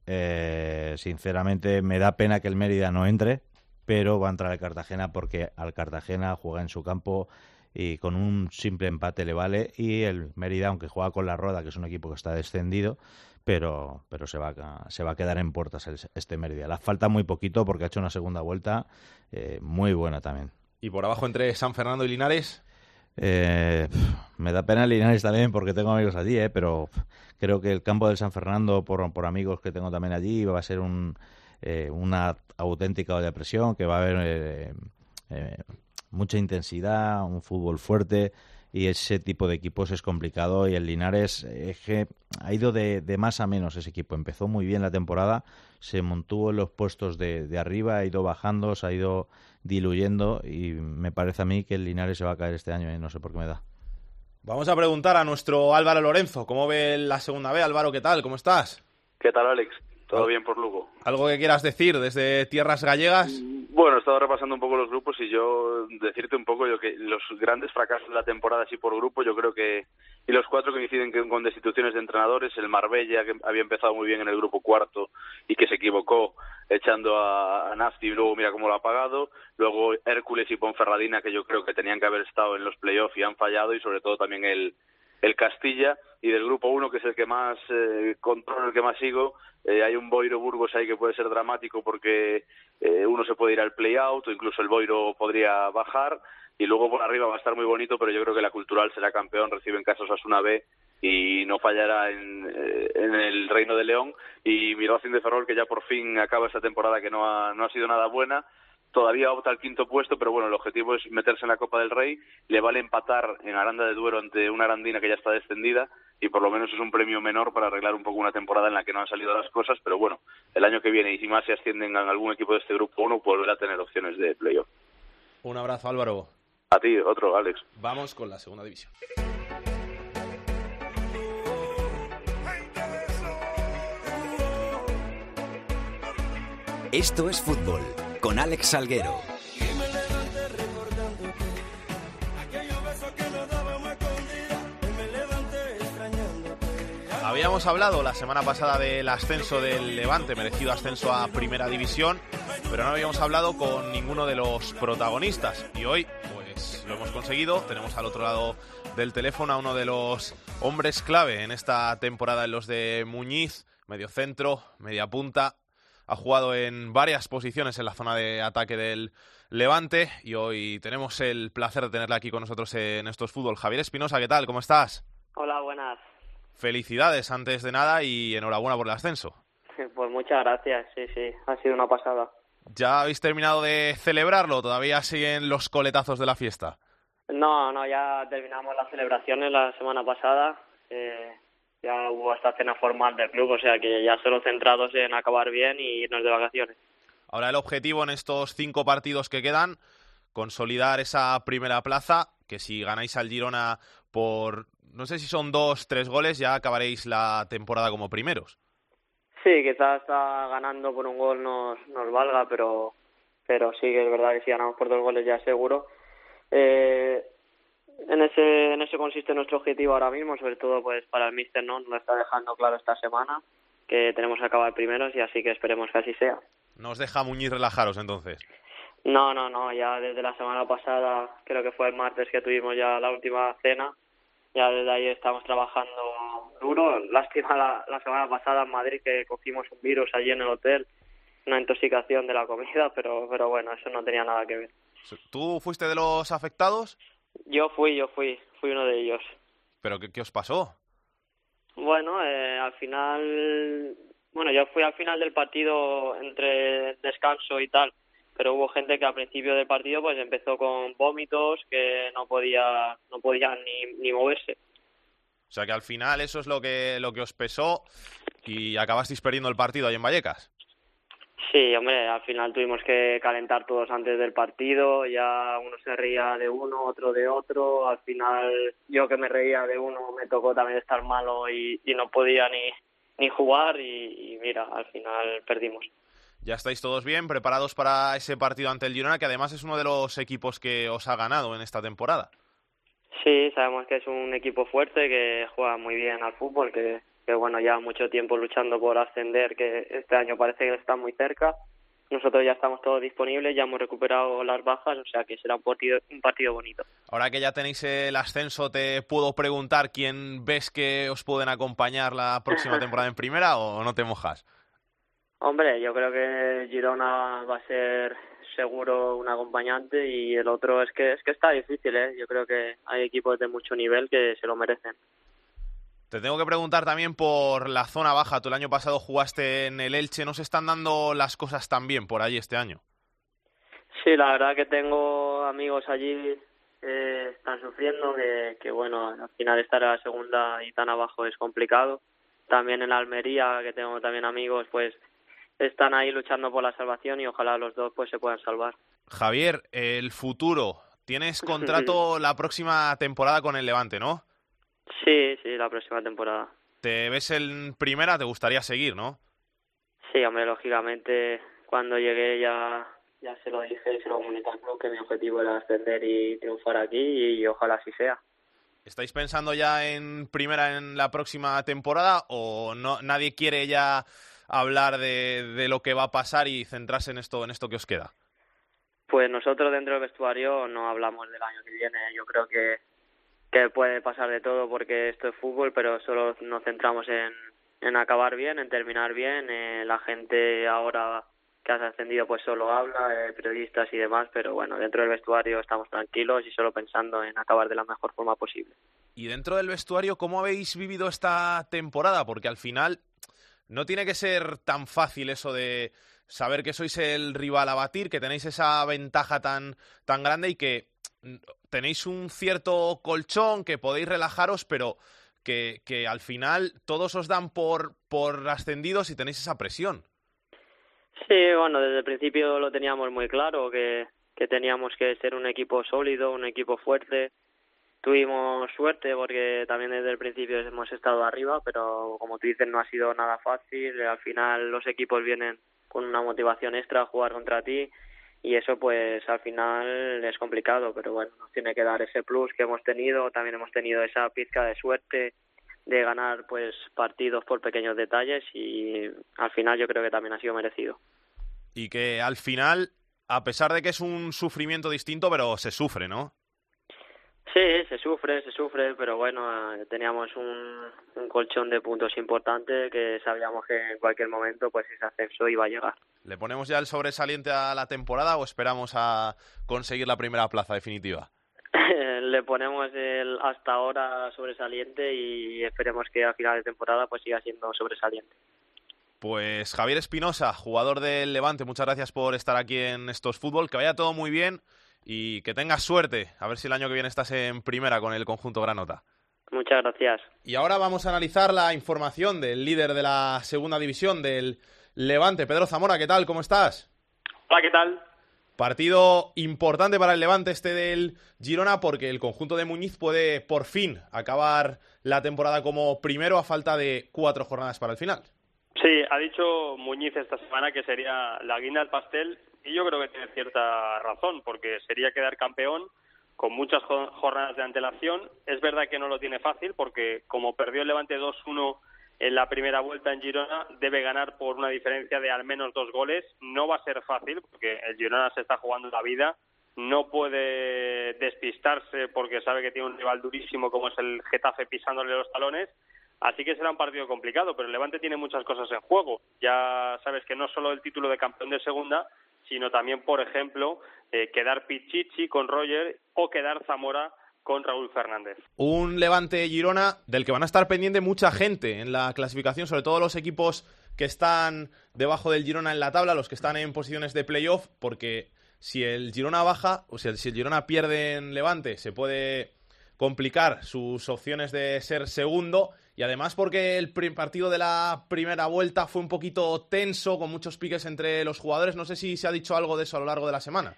Eh, sinceramente me da pena que el Mérida no entre, pero va a entrar el Cartagena porque al Cartagena juega en su campo y con un simple empate le vale y el Mérida, aunque juega con la Roda, que es un equipo que está descendido, pero, pero se, va a, se va a quedar en puertas este Mérida. Le falta muy poquito porque ha hecho una segunda vuelta eh, muy buena también. ¿Y por abajo entre San Fernando y Linares? Eh, me da pena Linares también porque tengo amigos allí, eh, pero creo que el campo del San Fernando, por, por amigos que tengo también allí, va a ser un, eh, una auténtica depresión, que va a haber mucha intensidad, un fútbol fuerte y ese tipo de equipos es complicado y el Linares es que ha ido de, más a menos ese equipo. Empezó muy bien la temporada, se montó en los puestos de, de, arriba, ha ido bajando, se ha ido diluyendo y me parece a mí que el Linares se va a caer este año y no sé por qué me da. Vamos a preguntar a nuestro Álvaro Lorenzo, ¿cómo ve la segunda B? Álvaro, ¿qué tal? ¿Cómo estás? ¿Qué tal, Alex? Todo bien por Lugo. ¿Algo que quieras decir desde tierras gallegas? Bueno, he estado repasando un poco los grupos y yo decirte un poco yo que los grandes fracasos de la temporada así por grupo, yo creo que y los cuatro que coinciden con destituciones de entrenadores, el Marbella que había empezado muy bien en el grupo cuarto y que se equivocó echando a, a Nafti y luego mira cómo lo ha pagado, luego Hércules y Ponferradina que yo creo que tenían que haber estado en los playoffs y han fallado y sobre todo también el el Castilla y del grupo 1 que es el que más eh, controlo, el que más sigo, eh, hay un Boiro Burgos ahí que puede ser dramático porque eh, uno se puede ir al play-out o incluso el Boiro podría bajar y luego por arriba va a estar muy bonito, pero yo creo que la Cultural será campeón, recibe en casa Osasuna B y no fallará en, eh, en el Reino de León. Y mi Racing de Ferrol que ya por fin acaba esta temporada que no ha, no ha sido nada buena todavía opta al quinto puesto, pero bueno, el objetivo es meterse en la Copa del Rey, le vale empatar en Aranda de Duero ante una Arandina que ya está descendida y por lo menos es un premio menor para arreglar un poco una temporada en la que no han salido las cosas, pero bueno, el año que viene y si más se ascienden a algún equipo de este grupo uno volverá a tener opciones de playoff. Un abrazo Álvaro. A ti, otro, Alex. Vamos con la segunda división. Esto es fútbol con Alex Salguero. Habíamos hablado la semana pasada del ascenso del Levante, merecido ascenso a Primera División, pero no habíamos hablado con ninguno de los protagonistas. Y hoy, pues lo hemos conseguido. Tenemos al otro lado del teléfono a uno de los hombres clave en esta temporada en los de Muñiz, medio centro, media punta, ha jugado en varias posiciones en la zona de ataque del Levante y hoy tenemos el placer de tenerle aquí con nosotros en estos fútbol. Javier Espinosa, ¿qué tal? ¿Cómo estás? Hola, buenas. Felicidades antes de nada y enhorabuena por el ascenso. [LAUGHS] Pues muchas gracias, sí, sí, ha sido una pasada. ¿Ya habéis terminado de celebrarlo? ¿Todavía siguen los coletazos de la fiesta? No, no, ya terminamos las celebraciones la semana pasada. Eh, ya hubo esta cena formal del club, o sea que ya solo centrados en acabar bien y irnos de vacaciones. Ahora el objetivo en estos cinco partidos que quedan, consolidar esa primera plaza, que si ganáis al Girona por, no sé si son dos, tres goles, ya acabaréis la temporada como primeros. Sí, quizás está ganando por un gol nos, nos valga, pero, pero sí que es verdad que si ganamos por dos goles ya seguro. Eh, en ese, en eso consiste nuestro objetivo ahora mismo, sobre todo pues para el Mister no nos lo está dejando claro esta semana que tenemos que acabar primeros y así que esperemos que así sea. ¿Nos deja Muñiz relajaros entonces? No, no, no, ya desde la semana pasada, creo que fue el martes que tuvimos ya la última cena, ya desde ahí estamos trabajando duro. Lástima la, la semana pasada en Madrid que cogimos un virus allí en el hotel, una intoxicación de la comida, pero, pero bueno, eso no tenía nada que ver. ¿Tú fuiste de los afectados? Yo fui, yo fui, fui uno de ellos. ¿Pero qué, qué os pasó? Bueno, eh, al final, bueno, yo fui al final del partido entre descanso y tal, pero hubo gente que al principio del partido pues empezó con vómitos, que no podía, no podía ni, ni moverse. O sea que al final eso es lo que, lo que os pesó y acabasteis perdiendo el partido ahí en Vallecas. Sí, hombre, al final tuvimos que calentar todos antes del partido, ya uno se reía de uno, otro de otro, al final yo que me reía de uno me tocó también estar malo y, y no podía ni, ni jugar y, y mira, al final perdimos. Ya estáis todos bien, preparados para ese partido ante el Girona, que además es uno de los equipos que os ha ganado en esta temporada. Sí, sabemos que es un equipo fuerte, que juega muy bien al fútbol, que, que bueno, ya mucho tiempo luchando por ascender, que este año parece que está muy cerca. Nosotros ya estamos todos disponibles, ya hemos recuperado las bajas, o sea que será un partido, un partido bonito. Ahora que ya tenéis el ascenso, ¿te puedo preguntar quién ves que os pueden acompañar la próxima [LAUGHS] temporada en primera o no te mojas? Hombre, yo creo que Girona va a ser seguro un acompañante y el otro es que es que está difícil, ¿eh? Yo creo que hay equipos de mucho nivel que se lo merecen. Te tengo que preguntar también por la zona baja. Tú el año pasado jugaste en el Elche. ¿No se están dando las cosas tan bien por allí este año? Sí, la verdad que tengo amigos allí que están sufriendo, que, que bueno, al final estar a la segunda y tan abajo es complicado. También en Almería, que tengo también amigos, pues están ahí luchando por la salvación y ojalá los dos pues se puedan salvar. Javier, el futuro. Tienes [LAUGHS] contrato la próxima temporada con el Levante, ¿no? Sí, sí, la próxima temporada. ¿Te ves en primera? ¿Te gustaría seguir, no? Sí, hombre, lógicamente cuando llegué ya ya se lo dije y se lo comuniqué al club que mi objetivo era ascender y triunfar aquí y ojalá así sea. ¿Estáis pensando ya en primera en la próxima temporada o no nadie quiere ya hablar de, de lo que va a pasar y centrarse en esto en esto que os queda? Pues nosotros dentro del vestuario no hablamos del año que viene. Yo creo que puede pasar de todo porque esto es fútbol, pero solo nos centramos en, en acabar bien, en terminar bien. Eh, la gente ahora que has ascendido pues solo habla, eh, periodistas y demás, pero bueno, dentro del vestuario estamos tranquilos y solo pensando en acabar de la mejor forma posible. Y dentro del vestuario, ¿cómo habéis vivido esta temporada? Porque al final no tiene que ser tan fácil eso de saber que sois el rival a batir, que tenéis esa ventaja tan, tan grande y que tenéis un cierto colchón, que podéis relajaros, pero que, al final todos os dan por, por ascendidos y tenéis esa presión. Sí, bueno, desde el principio lo teníamos muy claro, que, que teníamos que ser un equipo sólido, un equipo fuerte. Tuvimos suerte porque también desde el principio hemos estado arriba, pero como tú dices no ha sido nada fácil. Al final los equipos vienen con una motivación extra a jugar contra ti y eso pues al final es complicado, pero bueno, nos tiene que dar ese plus que hemos tenido, también hemos tenido esa pizca de suerte de ganar pues partidos por pequeños detalles y al final yo creo que también ha sido merecido. Y que al final, a pesar de que es un sufrimiento distinto, pero se sufre, ¿no? Sí, se sufre, se sufre, pero bueno, eh, teníamos un, un colchón de puntos importante que sabíamos que en cualquier momento pues ese ascenso iba a llegar. ¿Le ponemos ya el sobresaliente a la temporada o esperamos a conseguir la primera plaza definitiva? [LAUGHS] Le ponemos el hasta ahora sobresaliente y esperemos que a final de temporada pues siga siendo sobresaliente. Pues Javier Espinosa, jugador del Levante, muchas gracias por estar aquí en Estos Fútbol. Que vaya todo muy bien y que tengas suerte. A ver si el año que viene estás en primera con el conjunto Granota. Muchas gracias. Y ahora vamos a analizar la información del líder de la segunda división del Levante, Pedro Zamora. ¿Qué tal? ¿Cómo estás? Hola, ¿qué tal? Partido importante para el Levante este del Girona porque el conjunto de Muñiz puede por fin acabar la temporada como primero a falta de cuatro jornadas para el final. Sí, ha dicho Muñiz esta semana que sería la guinda del pastel y yo creo que tiene cierta razón porque sería quedar campeón con muchas jornadas de antelación. Es verdad que no lo tiene fácil porque como perdió el Levante 2-1 en la primera vuelta en Girona, debe ganar por una diferencia de al menos dos goles. No va a ser fácil porque el Girona se está jugando la vida. No puede despistarse porque sabe que tiene un rival durísimo como es el Getafe pisándole los talones Así que será un partido complicado, pero el Levante tiene muchas cosas en juego. Ya sabes que no solo el título de campeón de segunda, sino también, por ejemplo, eh, quedar Pichichi con Roger o quedar Zamora con Raúl Fernández. Un Levante Girona del que van a estar pendiente mucha gente en la clasificación, sobre todo los equipos que están debajo del Girona en la tabla, los que están en posiciones de playoff, porque si el Girona baja, o sea, si el Girona pierde en Levante, se puede complicar sus opciones de ser segundo y además porque el partido de la primera vuelta fue un poquito tenso, con muchos piques entre los jugadores. No sé si se ha dicho algo de eso a lo largo de la semana.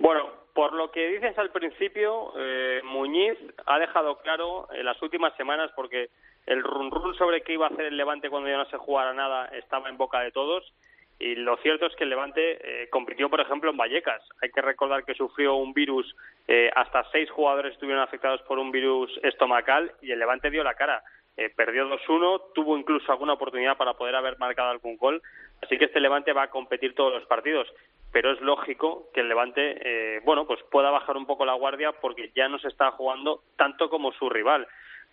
Bueno, por lo que dices al principio, eh, Muñiz ha dejado claro en las últimas semanas, porque el run run sobre qué iba a hacer el Levante cuando ya no se jugara nada estaba en boca de todos. Y lo cierto es que el Levante eh, compitió, por ejemplo, en Vallecas. Hay que recordar que sufrió un virus, eh, hasta seis jugadores estuvieron afectados por un virus estomacal y el Levante dio la cara. Eh, perdió 2-1, tuvo incluso alguna oportunidad para poder haber marcado algún gol, así que este Levante va a competir todos los partidos, pero es lógico que el Levante, eh, bueno, pues pueda bajar un poco la guardia porque ya no se está jugando tanto como su rival.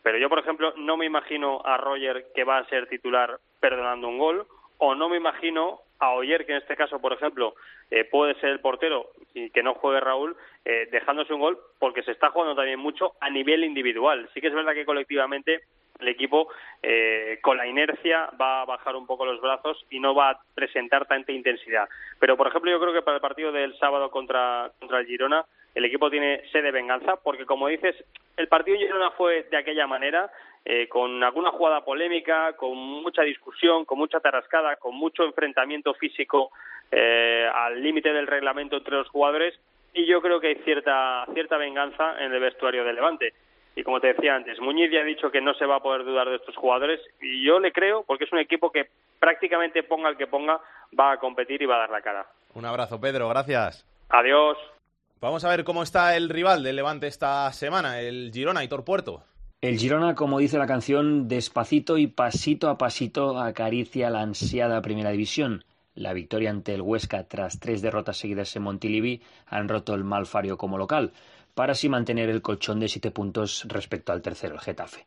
Pero yo, por ejemplo, no me imagino a Roger que va a ser titular perdonando un gol, o no me imagino a Oyer, que en este caso, por ejemplo, eh, puede ser el portero y que no juegue Raúl, dejándose un gol, porque se está jugando también mucho a nivel individual. Sí que es verdad que colectivamente el equipo eh, con la inercia va a bajar un poco los brazos y no va a presentar tanta intensidad. Pero, por ejemplo, yo creo que para el partido del sábado contra, contra el Girona, el equipo tiene sede de venganza, porque, como dices, el partido en Girona fue de aquella manera, eh, con alguna jugada polémica, con mucha discusión, con mucha tarascada, con mucho enfrentamiento físico eh, al límite del reglamento entre los jugadores, y yo creo que hay cierta, cierta venganza en el vestuario del Levante. Y como te decía antes, Muñiz ya ha dicho que no se va a poder dudar de estos jugadores y yo le creo porque es un equipo que prácticamente ponga el que ponga va a competir y va a dar la cara. Un abrazo, Pedro, gracias. Adiós. Vamos a ver cómo está el rival del Levante esta semana, el Girona, y Puerto. El Girona, como dice la canción, despacito y pasito a pasito acaricia la ansiada primera división. La victoria ante el Huesca tras tres derrotas seguidas en Montilivi han roto el malfario como local para así mantener el colchón de siete puntos respecto al tercero, el Getafe.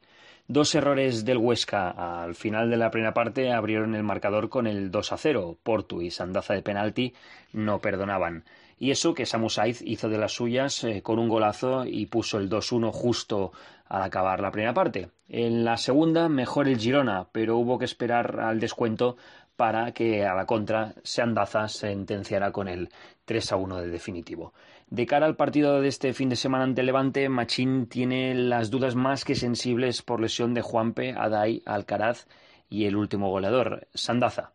Dos errores del Huesca al final de la primera parte abrieron el marcador con el 2 a 0. Portu y Sandaza de penalti no perdonaban. Y eso que Samu Saiz hizo de las suyas eh, con un golazo y puso el 2-1 justo al acabar la primera parte. En la segunda, mejor el Girona, pero hubo que esperar al descuento para que a la contra Sandaza sentenciara con el 3 a 1 de definitivo. De cara al partido de este fin de semana ante Levante, Machín tiene las dudas más que sensibles por lesión de Juanpe, Adai, Alcaraz y el último goleador, Sandaza.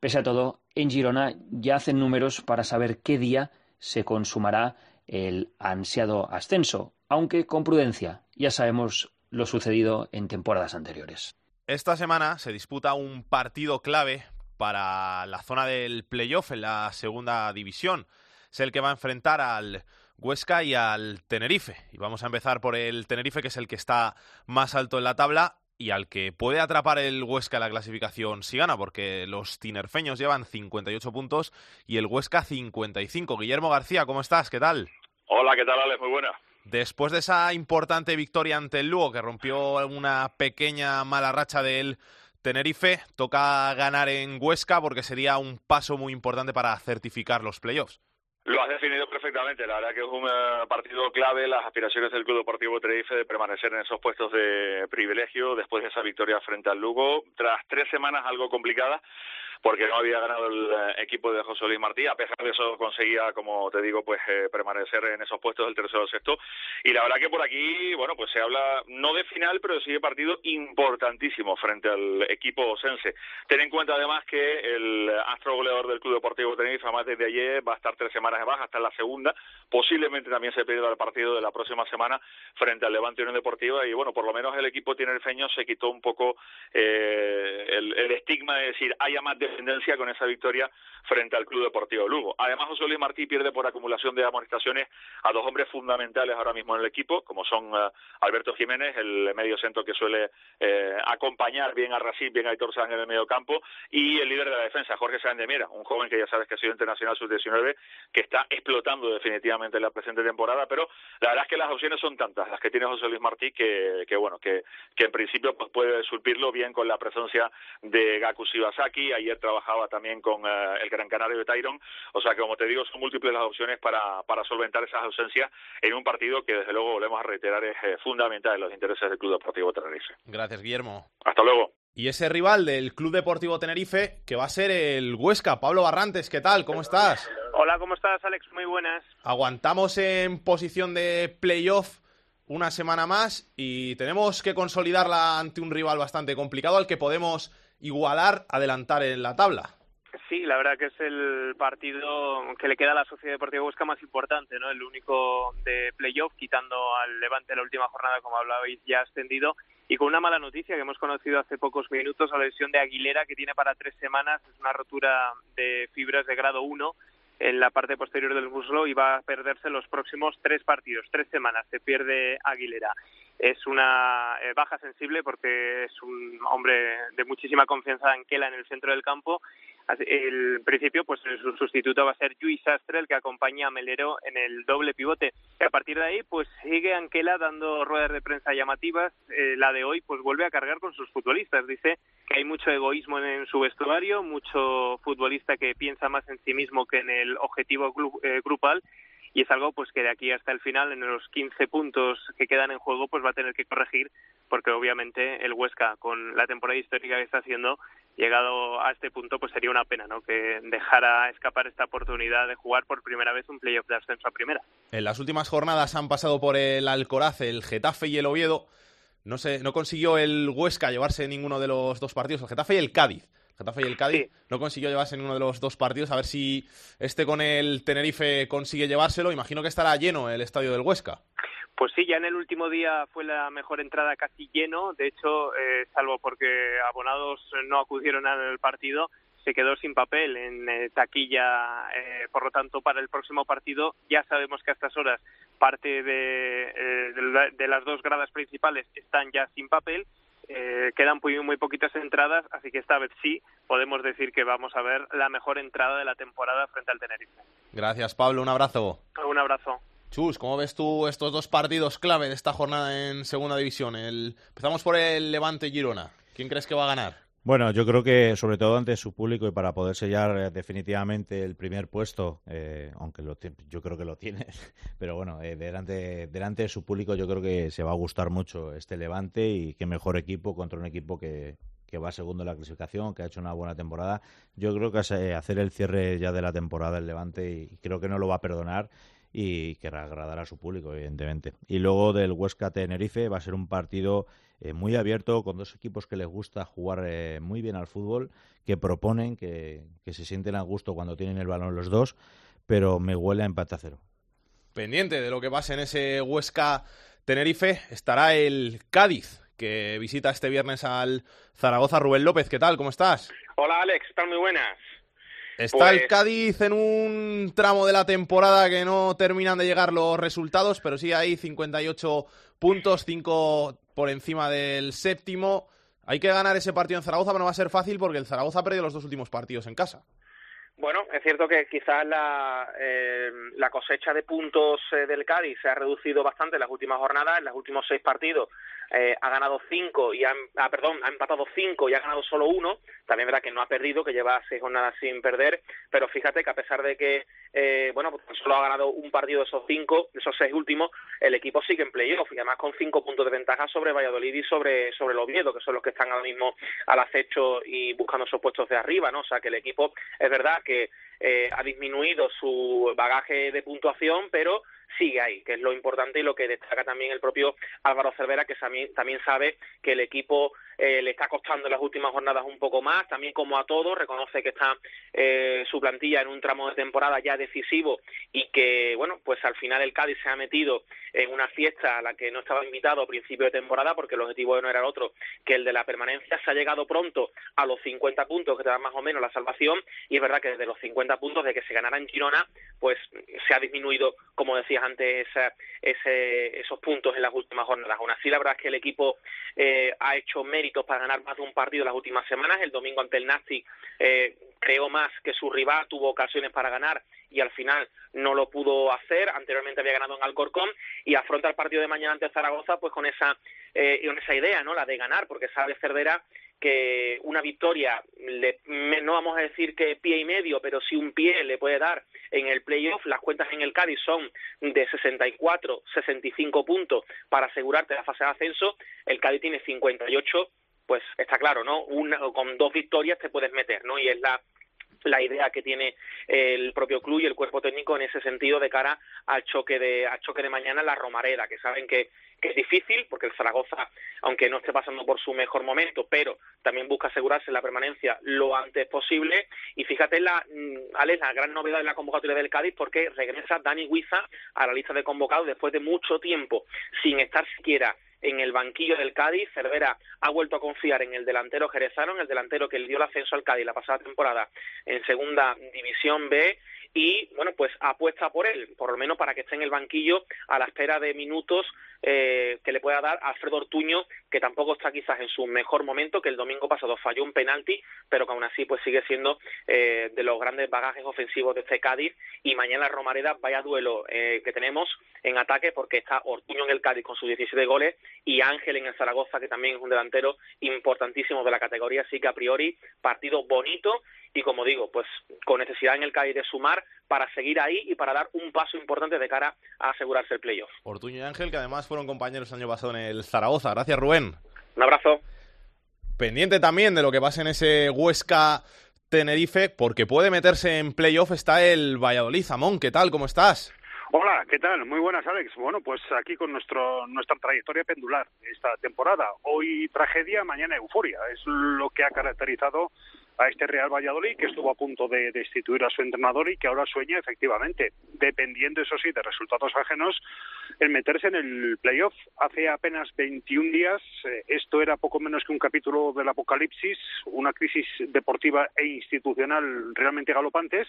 Pese a todo, en Girona ya hacen números para saber qué día se consumará el ansiado ascenso, aunque con prudencia. Ya sabemos lo sucedido en temporadas anteriores. Esta semana se disputa un partido clave para la zona del playoff en la segunda división es el que va a enfrentar al Huesca y al Tenerife. Y vamos a empezar por el Tenerife, que es el que está más alto en la tabla y al que puede atrapar el Huesca en la clasificación si gana, porque los tinerfeños llevan 58 puntos y el Huesca 55. Guillermo García, ¿cómo estás? ¿Qué tal? Hola, ¿qué tal, Ale? Muy buena. Después de esa importante victoria ante el Lugo, que rompió una pequeña mala racha del Tenerife, toca ganar en Huesca porque sería un paso muy importante para certificar los playoffs. Lo has definido perfectamente. La verdad que es un eh, partido clave. Las aspiraciones del Club Deportivo Tenerife de permanecer en esos puestos de privilegio después de esa victoria frente al Lugo, tras tres semanas algo complicadas porque no había ganado el eh, equipo de José Luis Martí. A pesar de eso conseguía, como te digo, pues eh, permanecer en esos puestos del tercero o sexto. Y la verdad que por aquí, bueno, pues se habla no de final, pero sí de partido importantísimo frente al equipo osense. Ten en cuenta además que el astro goleador del Club Deportivo Tenerife, además desde ayer, va a estar tres semanas de baja hasta la segunda. Posiblemente también se pierda el partido de la próxima semana frente al Levante Unión Deportiva. Y bueno, por lo menos el equipo tinerfeño se quitó un poco eh, el, el estigma de decir haya más de tendencia con esa victoria frente al Club Deportivo Lugo. Además, José Luis Martí pierde por acumulación de amonestaciones a dos hombres fundamentales ahora mismo en el equipo, como son uh, Alberto Jiménez, el medio centro que suele eh, acompañar bien a Racing, bien a Aitor Sánchez en el medio campo, y el líder de la defensa, Jorge Miera, un joven que ya sabes que ha sido internacional sub-19, que está explotando definitivamente en la presente temporada, pero la verdad es que las opciones son tantas, las que tiene José Luis Martí, que, que bueno, que, que en principio pues, puede surpirlo bien con la presencia de Gaku Shibasaki, ayer trabajaba también con uh, el Gran Canario de Tyron. O sea que, como te digo, son múltiples las opciones para, para solventar esas ausencias en un partido que, desde luego, volvemos a reiterar, es eh, fundamental en los intereses del Club Deportivo Tenerife. Gracias, Guillermo. Hasta luego. Y ese rival del Club Deportivo Tenerife, que va a ser el Huesca. Pablo Barrantes, ¿qué tal? ¿Cómo estás? Hola, ¿cómo estás, Alex? Muy buenas. Aguantamos en posición de playoff una semana más y tenemos que consolidarla ante un rival bastante complicado al que podemos igualar, adelantar en la tabla. Sí, la verdad que es el partido que le queda a la Sociedad Deportiva Huesca más importante, ¿no? El único de playoff, quitando al Levante la última jornada, como hablabais, ya ascendido. Y con una mala noticia que hemos conocido hace pocos minutos, la lesión de Aguilera, que tiene para tres semanas, es una rotura de fibras de grado 1 en la parte posterior del muslo y va a perderse los próximos tres partidos, tres semanas, se pierde Aguilera. Es una eh, baja sensible porque es un hombre de muchísima confianza en Kela en el centro del campo el principio, pues su sustituto va a ser Luis Sastre, el que acompaña a Melero en el doble pivote. Y a partir de ahí, pues sigue Anquela dando ruedas de prensa llamativas. Eh, la de hoy, pues vuelve a cargar con sus futbolistas. Dice que hay mucho egoísmo en, su vestuario, mucho futbolista que piensa más en sí mismo que en el objetivo eh, grupal y es algo pues que de aquí hasta el final en los 15 puntos que quedan en juego pues va a tener que corregir porque obviamente el Huesca con la temporada histórica que está haciendo llegado a este punto pues sería una pena no que dejara escapar esta oportunidad de jugar por primera vez un playoff de ascenso a primera. En las últimas jornadas han pasado por el Alcoraz el Getafe y el Oviedo. No sé no consiguió el Huesca llevarse ninguno de los dos partidos el Getafe y el Cádiz Getafe y el Cádiz no consiguió llevarse ninguno de los dos partidos. A ver si este con el Tenerife consigue llevárselo. Imagino que estará lleno el estadio del Huesca. Pues sí, ya en el último día fue la mejor entrada casi lleno. De hecho, eh, salvo porque abonados no acudieron al partido, se quedó sin papel en eh, taquilla. Eh, por lo tanto, para el próximo partido ya sabemos que a estas horas parte de, de las dos gradas principales están ya sin papel eh, quedan muy, muy poquitas entradas, así que esta vez sí podemos decir que vamos a ver la mejor entrada de la temporada frente al Tenerife. Gracias, Pablo. Un abrazo. Un abrazo. Chus, ¿cómo ves tú estos dos partidos clave de esta jornada en Segunda División? El... Empezamos por el Levante Girona. ¿Quién crees que va a ganar? Bueno, yo creo que sobre todo ante su público y para poder sellar eh, definitivamente el primer puesto, eh, aunque lo yo creo que lo tiene, [LAUGHS] pero bueno, eh, delante, delante de su público yo creo que se va a gustar mucho este Levante y qué mejor equipo contra un equipo que, que va segundo en la clasificación, que ha hecho una buena temporada. Yo creo que hacer el cierre ya de la temporada el Levante y creo que no lo va a perdonar y que agradará a su público, evidentemente. Y luego del Huesca Tenerife va a ser un partido eh, muy abierto, con dos equipos que les gusta jugar eh, muy bien al fútbol, que proponen, que, se sienten a gusto cuando tienen el balón los dos, pero me huele a empate a cero. Pendiente de lo que pase en ese Huesca Tenerife estará el Cádiz, que visita este viernes al Zaragoza. Rubén López, ¿qué tal? ¿Cómo estás? Hola Alex, están muy buenas. Está el pues Cádiz en un tramo de la temporada que no terminan de llegar los resultados, pero sí hay 58 puntos, 5 por encima del séptimo. Hay que ganar ese partido en Zaragoza, pero no va a ser fácil porque el Zaragoza ha perdido los dos últimos partidos en casa. Bueno, es cierto que quizás la, eh, la cosecha de puntos eh, del Cádiz se ha reducido bastante en las últimas jornadas, en los últimos seis partidos eh, ha ganado cinco y ha, ah, perdón, ha empatado cinco y ha ganado solo uno. También verdad que no ha perdido, que lleva seis jornadas sin perder, pero fíjate que a pesar de que eh, bueno, pues solo ha ganado un partido de esos cinco, de esos seis últimos, el equipo sigue en playoff y además con cinco puntos de ventaja sobre Valladolid y sobre, sobre el Oviedo, que son los que están ahora mismo al acecho y buscando esos puestos de arriba, ¿no? O sea que el equipo es verdad que eh, ha disminuido su bagaje de puntuación, pero sigue ahí, que es lo importante y lo que destaca también el propio Álvaro Cervera, que también, sabe que el equipo eh, le está costando en las últimas jornadas un poco más, también como a todos, reconoce que está eh, su plantilla en un tramo de temporada ya decisivo y que, bueno, pues al final el Cádiz se ha metido en una fiesta a la que no estaba invitado a principio de temporada porque el objetivo no era otro que el de la permanencia, se ha llegado pronto a los 50 puntos que te dan más o menos la salvación y es verdad que desde los 50 puntos de que se ganara en Girona, pues se ha disminuido, como decías antes, ese, esos puntos en las últimas jornadas. Aún así, la verdad es que el equipo eh, ha hecho para ganar más de un partido en las últimas semanas. El domingo ante el Nazi eh, creó más que su rival, tuvo ocasiones para ganar y al final no lo pudo hacer. Anteriormente había ganado en Alcorcón y afronta el partido de mañana ante Zaragoza pues con esa, eh, con esa idea, ¿no? La de ganar, porque sabe Cervera que una victoria, no vamos a decir que pie y medio, pero si un pie le puede dar en el playoff. Las cuentas en el Cádiz son de 64, 65 puntos para asegurarte la fase de ascenso. El Cádiz tiene 58, pues está claro, ¿no? Una, con dos victorias te puedes meter, ¿no? Y es la la idea que tiene el propio club y el cuerpo técnico en ese sentido de cara al choque de al choque de mañana en la Romareda, que saben que, es difícil porque el Zaragoza, aunque no esté pasando por su mejor momento, pero también busca asegurarse la permanencia lo antes posible. Y fíjate la, mm, Alex, la gran novedad de la convocatoria del Cádiz porque regresa Dani Huiza a la lista de convocados después de mucho tiempo sin estar siquiera en el banquillo del Cádiz. Cervera ha vuelto a confiar en el delantero jerezano, en el delantero que le dio el ascenso al Cádiz la pasada temporada en Segunda División B y bueno pues apuesta por él por lo menos para que esté en el banquillo a la espera de minutos eh, que le pueda dar Alfredo Ortuño que tampoco está quizás en su mejor momento que el domingo pasado falló un penalti pero que aún así pues sigue siendo eh, de los grandes bagajes ofensivos de este Cádiz. Y mañana Romareda vaya duelo eh, que tenemos en ataque porque está Ortuño en el Cádiz con sus 17 goles y Ángel en el Zaragoza que también es un delantero importantísimo de la categoría. Así que a priori partido bonito y como digo, pues con necesidad en el Cádiz de sumar para seguir ahí y para dar un paso importante de cara a asegurarse el playoff. Ortuño y Ángel, que además fueron compañeros el año pasado en el Zaragoza. Gracias, Rubén. Un abrazo. Pendiente también de lo que pasa en ese Huesca Tenerife, porque puede meterse en playoff está el Valladolid. Zamón, ¿qué tal? ¿Cómo estás? Hola, ¿qué tal? Muy buenas, Alex. Bueno, pues aquí con nuestro, nuestra trayectoria pendular esta temporada. Hoy tragedia, mañana euforia. Es lo que ha caracterizado a este Real Valladolid que estuvo a punto de destituir a su entrenador y que ahora sueña efectivamente, dependiendo eso sí de resultados ajenos, el meterse en el playoff. Hace apenas 21 días eh, esto era poco menos que un capítulo del apocalipsis, una crisis deportiva e institucional realmente galopantes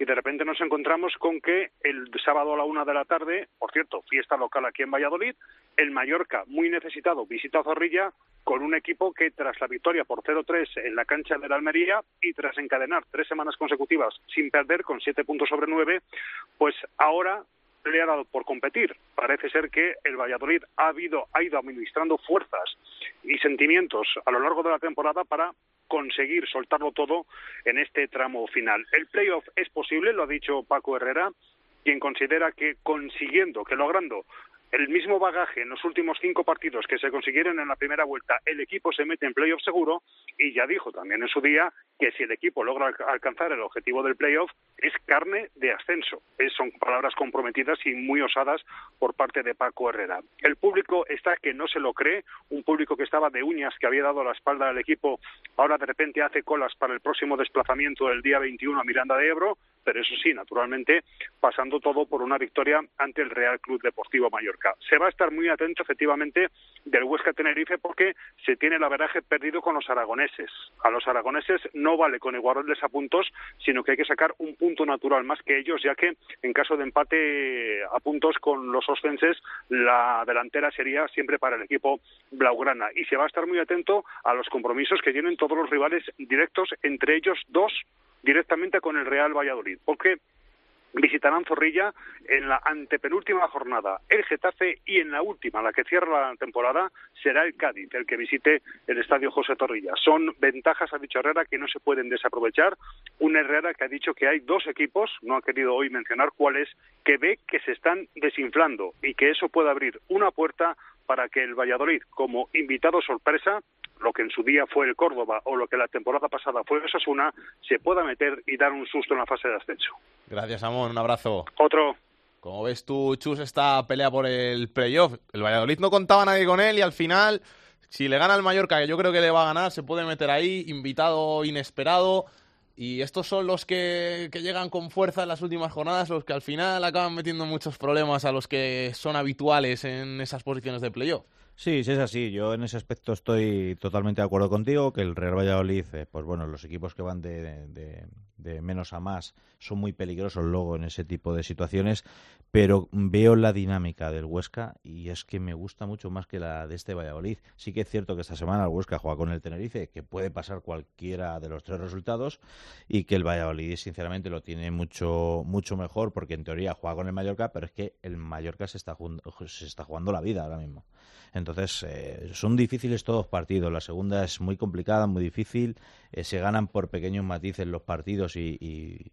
y de repente nos encontramos con que el sábado a la una de la tarde, por cierto, fiesta local aquí en Valladolid, el Mallorca, muy necesitado, visita a Zorrilla con un equipo que tras la victoria por 0-3 en la cancha de la Almería y tras encadenar tres semanas consecutivas sin perder con siete puntos sobre nueve, pues ahora le ha dado por competir. Parece ser que el Valladolid ha, habido, ha ido administrando fuerzas y sentimientos a lo largo de la temporada para conseguir soltarlo todo en este tramo final. El playoff es posible, lo ha dicho Paco Herrera, quien considera que consiguiendo, que logrando el mismo bagaje en los últimos cinco partidos que se consiguieron en la primera vuelta, el equipo se mete en playoff seguro y ya dijo también en su día que si el equipo logra alcanzar el objetivo del playoff es carne de ascenso. son palabras comprometidas y muy osadas por parte de Paco Herrera. El público está que no se lo cree, un público que estaba de uñas, que había dado la espalda al equipo, ahora de repente hace colas para el próximo desplazamiento del día 21 a Miranda de Ebro, pero eso sí, naturalmente, pasando todo por una victoria ante el Real Club Deportivo Mallorca. Se va a estar muy atento, efectivamente, del Huesca Tenerife porque se tiene el averaje perdido con los aragoneses. A los aragoneses no vale con igualarles a puntos, sino que hay que sacar un punto natural más que ellos, ya que en caso de empate a puntos con los ostenses, la delantera sería siempre para el equipo blaugrana. Y se va a estar muy atento a los compromisos que tienen todos los rivales directos, entre ellos dos directamente con el Real Valladolid, porque visitarán Zorrilla en la antepenúltima jornada el Getafe y en la última, la que cierra la temporada, será el Cádiz, el que visite el estadio José Zorrilla. Son ventajas, ha dicho Herrera, que no se pueden desaprovechar. Un Herrera que ha dicho que hay dos equipos, no ha querido hoy mencionar cuáles, que ve que se están desinflando y que eso puede abrir una puerta para que el Valladolid, como invitado sorpresa, lo que en su día fue el Córdoba o lo que la temporada pasada fue Osasuna, se pueda meter y dar un susto en la fase de ascenso. Gracias, Amón. Un abrazo. Otro. Como ves tú, Chus, esta pelea por el playoff. El Valladolid no contaba nadie con él y al final, si le gana el Mallorca, que yo creo que le va a ganar, se puede meter ahí, invitado inesperado. Y estos son los que, que, llegan con fuerza en las últimas jornadas, los que al final acaban metiendo muchos problemas a los que son habituales en esas posiciones de playoff. Sí, sí es así. Yo en ese aspecto estoy totalmente de acuerdo contigo, que el Real Valladolid, eh, pues bueno, los equipos que van de, de, menos a más son muy peligrosos luego en ese tipo de situaciones, pero veo la dinámica del Huesca y es que me gusta mucho más que la de este Valladolid. Sí que es cierto que esta semana el Huesca juega con el Tenerife, que puede pasar cualquiera de los tres resultados, y que el Valladolid sinceramente lo tiene mucho, mucho mejor, porque en teoría juega con el Mallorca, pero es que el Mallorca se está, se está jugando la vida ahora mismo. Entonces, eh, son difíciles todos partidos. La segunda es muy complicada, muy difícil. Eh, se ganan por pequeños matices los partidos y, y,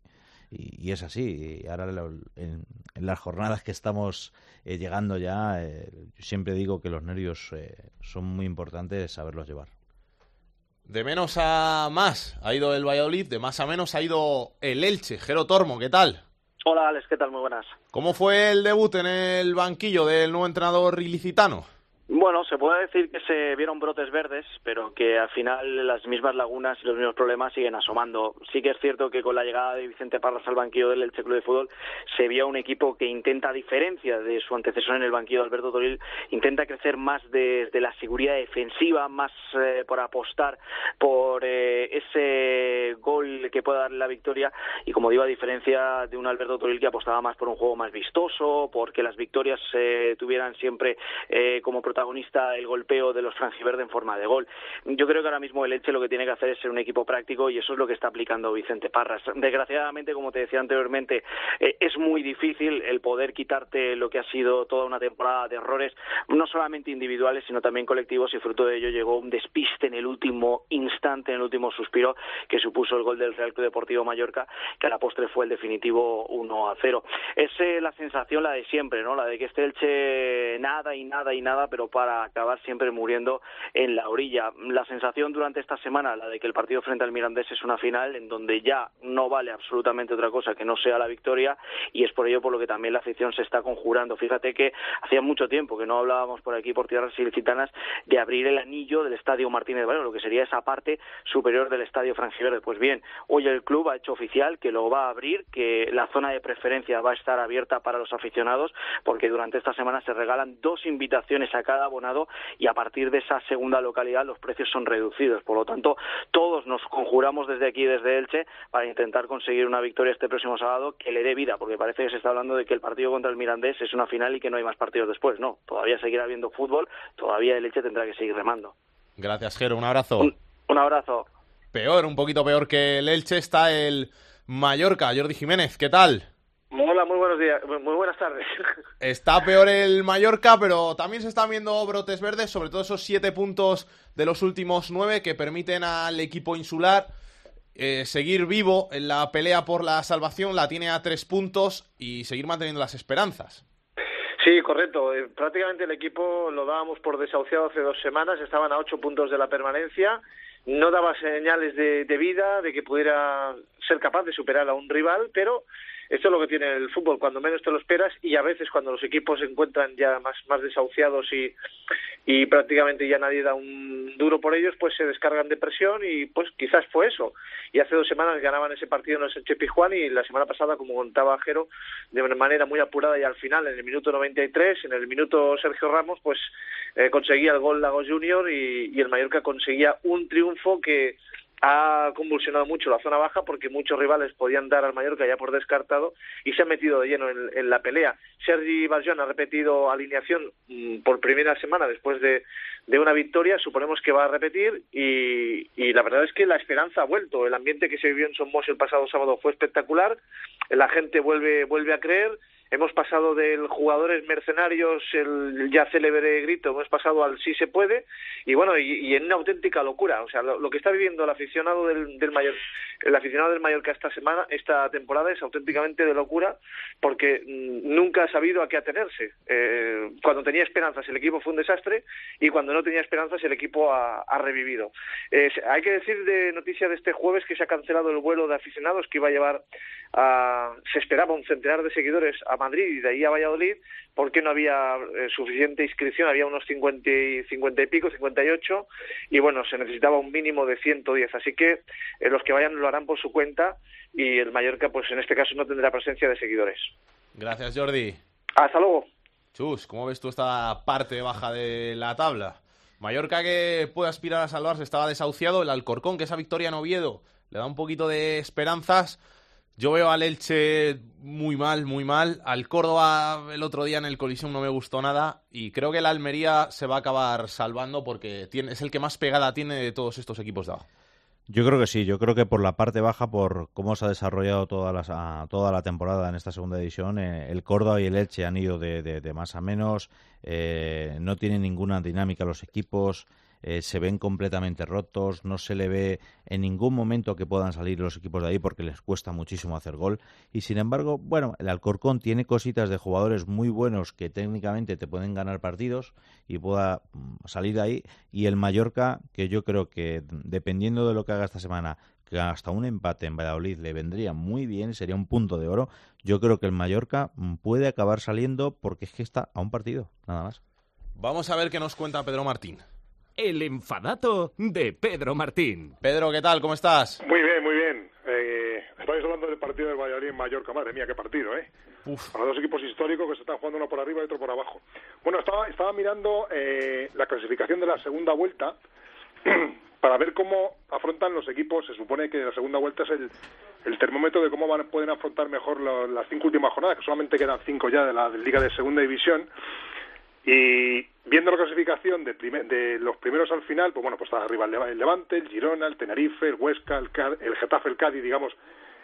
y es así. Y ahora en, en, las jornadas que estamos eh, llegando ya, eh, yo siempre digo que los nervios eh, son muy importantes saberlos llevar. De menos a más ha ido el Valladolid, de más a menos ha ido el Elche. Jero Tormo, ¿qué tal? Hola Alex, ¿qué tal? Muy buenas. ¿Cómo fue el debut en el banquillo del nuevo entrenador ilicitano? Bueno, se puede decir que se vieron brotes verdes, pero que al final las mismas lagunas y los mismos problemas siguen asomando. Sí que es cierto que con la llegada de Vicente Parras al banquillo del Elche Club de Fútbol se vio un equipo que intenta, a diferencia de su antecesor en el banquillo Alberto Toril, intenta crecer más desde la seguridad defensiva, más eh, por apostar por eh, ese gol que pueda darle la victoria y como digo, a diferencia de un Alberto Toril que apostaba más por un juego más vistoso, porque las victorias eh, tuvieran siempre como protagonista protagonista el golpeo de los franjiverde en forma de gol. Yo creo que ahora mismo el Elche lo que tiene que hacer es ser un equipo práctico y eso es lo que está aplicando Vicente Parras. Desgraciadamente, como te decía anteriormente, eh, es muy difícil el poder quitarte lo que ha sido toda una temporada de errores, no solamente individuales, sino también colectivos y fruto de ello llegó un despiste en el último instante, en el último suspiro que supuso el gol del Real Club Deportivo Mallorca, que a la postre fue el definitivo 1 a 0. Es eh, la sensación la de siempre, ¿no? La de que este Elche nada y nada y nada, pero para acabar siempre muriendo en la orilla. La sensación durante esta semana, la de que el partido frente al Mirandés es una final en donde ya no vale absolutamente otra cosa que no sea la victoria y es por ello por lo que también la afición se está conjurando. Fíjate que hacía mucho tiempo que no hablábamos por aquí por tierras ilicitanas de abrir el anillo del Estadio Martínez Valero, lo que sería esa parte superior del Estadio Frangiverde. Pues bien, hoy el club ha hecho oficial que lo va a abrir, que la zona de preferencia va a estar abierta para los aficionados porque durante esta semana se regalan dos invitaciones a cada abonado y a partir de esa segunda localidad los precios son reducidos. Por lo tanto, todos nos conjuramos desde aquí, desde Elche, para intentar conseguir una victoria este próximo sábado que le dé vida, porque parece que se está hablando de que el partido contra el Mirandés es una final y que no hay más partidos después. No, todavía seguirá habiendo fútbol, todavía el Elche tendrá que seguir remando. Gracias, Jero. Un abrazo. Un, un abrazo. Peor, un poquito peor que el Elche está el Mallorca. Jordi Jiménez, ¿qué tal? Hola, muy buenos días, muy buenas tardes. [LAUGHS] Está peor el Mallorca, pero también se están viendo brotes verdes, sobre todo esos siete puntos de los últimos nueve que permiten al equipo insular eh, seguir vivo en la pelea por la salvación, la tiene a tres puntos y seguir manteniendo las esperanzas. Sí, correcto. Eh, prácticamente el equipo lo dábamos por desahuciado hace dos semanas, estaban a ocho puntos de la permanencia, no daba señales de, de vida, de que pudiera ser capaz de superar a un rival, pero esto es lo que tiene el fútbol, cuando menos te lo esperas y a veces cuando los equipos se encuentran ya más, más desahuciados y, y prácticamente ya nadie da un duro por ellos, pues se descargan de presión y pues quizás fue eso. Y hace dos semanas ganaban ese partido en el Sánchez y la semana pasada, como contaba Jero, de manera muy apurada y al final, en el minuto 93, en el minuto Sergio Ramos, pues eh, conseguía el gol Lagos Junior y el Mallorca conseguía un triunfo que ha convulsionado mucho la zona baja porque muchos rivales podían dar al Mallorca ya por descartado y se ha metido de lleno en, la pelea. Sergi Barjon ha repetido alineación mm, por primera semana después de, de, una victoria, suponemos que va a repetir y, y, la verdad es que la esperanza ha vuelto. El ambiente que se vivió en Somos el pasado sábado fue espectacular, la gente vuelve, vuelve a creer hemos pasado del jugadores mercenarios, el ya célebre grito, hemos pasado al sí se puede, y bueno, y, en una auténtica locura. O sea, lo, que está viviendo el aficionado del, del Mayor, el aficionado del Mallorca esta semana, esta temporada, es auténticamente de locura, porque mm, nunca ha sabido a qué atenerse. Eh, cuando tenía esperanzas, el equipo fue un desastre, y cuando no tenía esperanzas, el equipo ha, revivido. Eh, hay que decir de noticia de este jueves que se ha cancelado el vuelo de aficionados que iba a llevar a, se esperaba un centenar de seguidores a Madrid y de ahí a Valladolid porque no había eh, suficiente inscripción, había unos 50 y, 50 y pico, 58, y bueno, se necesitaba un mínimo de 110. Así que eh, los que vayan lo harán por su cuenta y el Mallorca, pues en este caso, no tendrá presencia de seguidores. Gracias, Jordi. Hasta luego. Chus, ¿cómo ves tú esta parte baja de la tabla? Mallorca que puede aspirar a salvarse estaba desahuciado, el Alcorcón, que esa victoria en Oviedo le da un poquito de esperanzas. Yo veo al Elche muy mal, muy mal. Al Córdoba el otro día en el Coliseum no me gustó nada. Y creo que el Almería se va a acabar salvando porque tiene, es el que más pegada tiene de todos estos equipos de abajo. Yo creo que sí, yo creo que por la parte baja, por cómo se ha desarrollado toda la, toda la temporada en esta segunda división, eh, el Córdoba y el Elche han ido de, más a menos, eh, no tienen ninguna dinámica los equipos, eh, se ven completamente rotos, no se le ve en ningún momento que puedan salir los equipos de ahí porque les cuesta muchísimo hacer gol. Y sin embargo, bueno, el Alcorcón tiene cositas de jugadores muy buenos que técnicamente te pueden ganar partidos y pueda mm, salir de ahí. Y el Mallorca, que yo creo que dependiendo de lo que haga esta semana, que hasta un empate en Valladolid le vendría muy bien, sería un punto de oro. Yo creo que el Mallorca mm, puede acabar saliendo porque es que está a un partido, nada más. Vamos a ver qué nos cuenta Pedro Martín el enfadato de Pedro Martín. Pedro, ¿qué tal? ¿Cómo estás? Muy bien, muy bien. Eh, estáis hablando del partido del Valladolid en Mallorca. Madre mía, qué partido, ¿eh? Uf. Para dos equipos históricos que se están jugando uno por arriba y otro por abajo. Bueno, estaba, estaba mirando eh, la clasificación de la segunda vuelta [CLEARS THROAT] para ver cómo afrontan los equipos. Se supone que la segunda vuelta es el, el termómetro de cómo van, pueden afrontar mejor las cinco últimas jornadas, que solamente quedan cinco ya de la Liga de Segunda División. Y viendo la clasificación de, de, los primeros al final, pues bueno, pues está arriba el Levante, el Girona, el Tenerife, el Huesca, el, el Getafe, el Cádiz, digamos,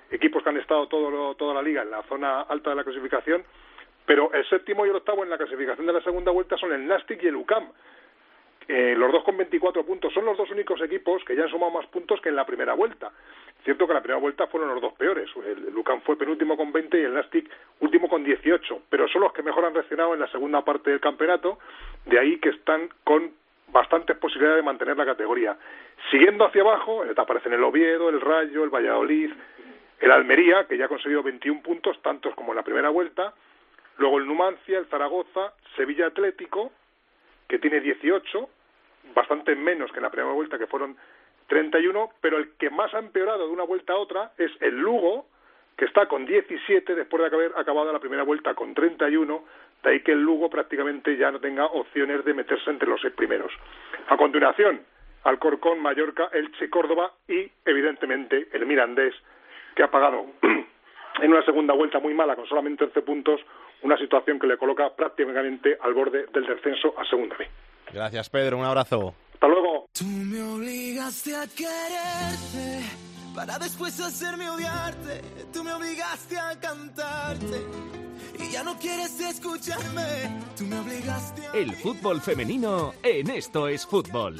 equipos que han estado todo toda la liga en la zona alta de la clasificación, pero el séptimo y el octavo en la clasificación de la segunda vuelta son el Nastic y el UCAM. Eh, los dos con 24 puntos son los dos únicos equipos que ya han sumado más puntos que en la primera vuelta. Cierto que la primera vuelta fueron los dos peores. El Lucan fue penúltimo con 20 y el Nastic último con 18. Pero son los que mejor han reaccionado en la segunda parte del campeonato. De ahí que están con bastantes posibilidades de mantener la categoría. Siguiendo hacia abajo, aparecen el Oviedo, el Rayo, el Valladolid, el Almería, que ya ha conseguido 21 puntos, tantos como en la primera vuelta. Luego el Numancia, el Zaragoza, Sevilla Atlético, que tiene 18, bastante menos que en la primera vuelta, que fueron 31, pero el que más ha empeorado de una vuelta a otra es el Lugo, que está con 17 después de haber acabado la primera vuelta con 31, de ahí que el Lugo prácticamente ya no tenga opciones de meterse entre los seis primeros. A continuación, Alcorcón, Mallorca, Elche, Córdoba y, evidentemente, el Mirandés, que ha pagado [CLEARS THROAT] en una segunda vuelta muy mala, con solamente 11 puntos, una situación que le coloca prácticamente al borde del descenso a segunda B. Gracias, Pedro. Un abrazo. Hasta luego. Tú me obligaste a quererte para después hacerme odiarte. Tú me obligaste a cantarte y ya no quieres escucharme. Tú me obligaste a... El fútbol femenino en esto es fútbol.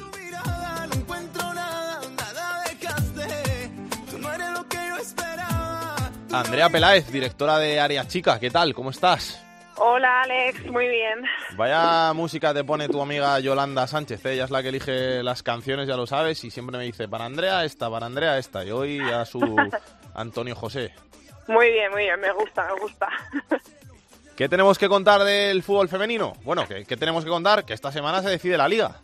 Andrea Peláez, directora de Área Chica. ¿Qué tal? ¿Cómo estás? Hola Alex, muy bien. Vaya música te pone tu amiga Yolanda Sánchez, ¿eh? ella es la que elige las canciones, ya lo sabes, y siempre me dice, para Andrea esta, para Andrea esta, y hoy a su [LAUGHS] Antonio José. Muy bien, muy bien, me gusta, me gusta. [LAUGHS] ¿Qué tenemos que contar del fútbol femenino? Bueno, ¿qué, ¿qué, tenemos que contar? Que esta semana se decide la liga.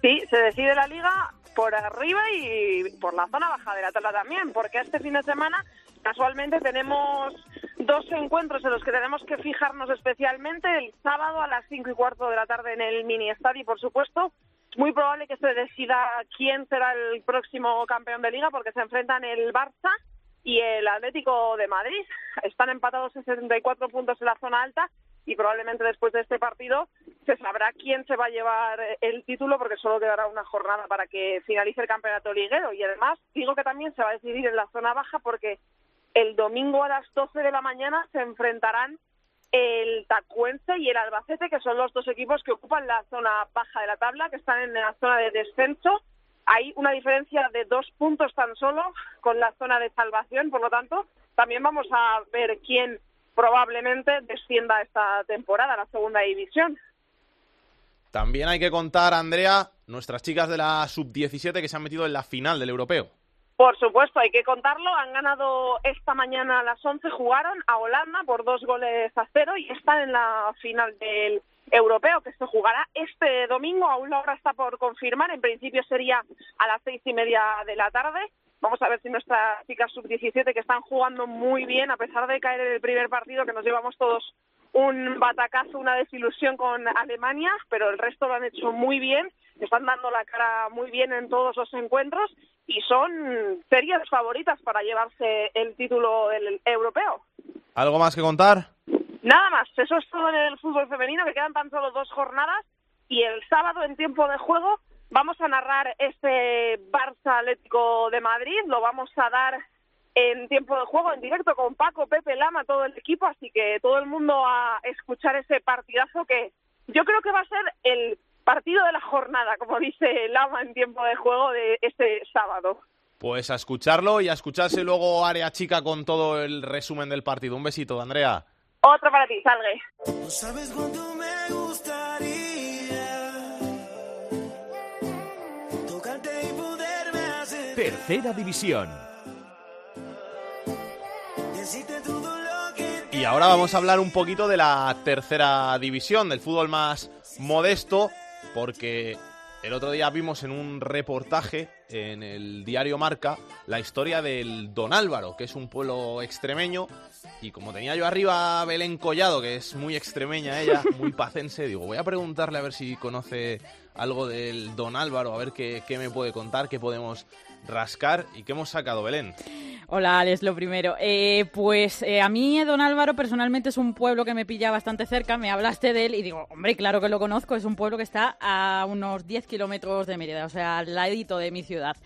Sí, se decide la liga por arriba y por la zona baja de la tabla también, porque este fin de semana casualmente tenemos dos encuentros en los que tenemos que fijarnos especialmente. El sábado a las cinco y cuarto de la tarde en el mini estadio, por supuesto, es muy probable que se decida quién será el próximo campeón de liga porque se enfrentan el Barça y el Atlético de Madrid. Están empatados en 74 puntos en la zona alta y probablemente después de este partido se sabrá quién se va a llevar el título porque solo quedará una jornada para que finalice el campeonato liguero y además digo que también se va a decidir en la zona baja porque el domingo a las 12 de la mañana se enfrentarán el Tacuense y el Albacete, que son los dos equipos que ocupan la zona baja de la tabla, que están en la zona de descenso. Hay una diferencia de dos puntos tan solo con la zona de salvación, por lo tanto, también vamos a ver quién probablemente descienda esta temporada a la segunda división. También hay que contar, Andrea, nuestras chicas de la sub-17 que se han metido en la final del europeo. Por supuesto, hay que contarlo. Han ganado esta mañana a las 11, jugaron a Holanda por dos goles a cero y están en la final del europeo que se jugará este domingo. Aún la hora está por confirmar. En principio sería a las seis y media de la tarde. Vamos a ver si nuestras chicas sub-17 que están jugando muy bien, a pesar de caer en el primer partido, que nos llevamos todos un batacazo, una desilusión con Alemania, pero el resto lo han hecho muy bien, están dando la cara muy bien en todos los encuentros y son serias favoritas para llevarse el título del europeo. ¿Algo más que contar? Nada más, eso es todo en el fútbol femenino, que quedan tan solo dos jornadas y el sábado en tiempo de juego Vamos a narrar este Barça Atlético de Madrid, lo vamos a dar en tiempo de juego, en directo con Paco, Pepe, Lama, todo el equipo, así que todo el mundo a escuchar ese partidazo que yo creo que va a ser el partido de la jornada, como dice Lama en tiempo de juego de este sábado. Pues a escucharlo y a escucharse luego Área Chica con todo el resumen del partido. Un besito, Andrea. Otro para ti, salgue. sabes cuánto me gustaría Tercera división. Y ahora vamos a hablar un poquito de la tercera división, del fútbol más modesto, porque el otro día vimos en un reportaje en el diario Marca la historia del Don Álvaro, que es un pueblo extremeño. Y como tenía yo arriba a Belén Collado, que es muy extremeña ella, [LAUGHS] muy pacense, digo, voy a preguntarle a ver si conoce algo del Don Álvaro, a ver qué, qué me puede contar, qué podemos rascar y qué hemos sacado, Belén. Hola, Alex, lo primero. Eh, pues eh, a mí, Don Álvaro, personalmente es un pueblo que me pilla bastante cerca. Me hablaste de él y digo, hombre, claro que lo conozco. Es un pueblo que está a unos 10 kilómetros de Mérida, o sea, al ladito de mi ciudad.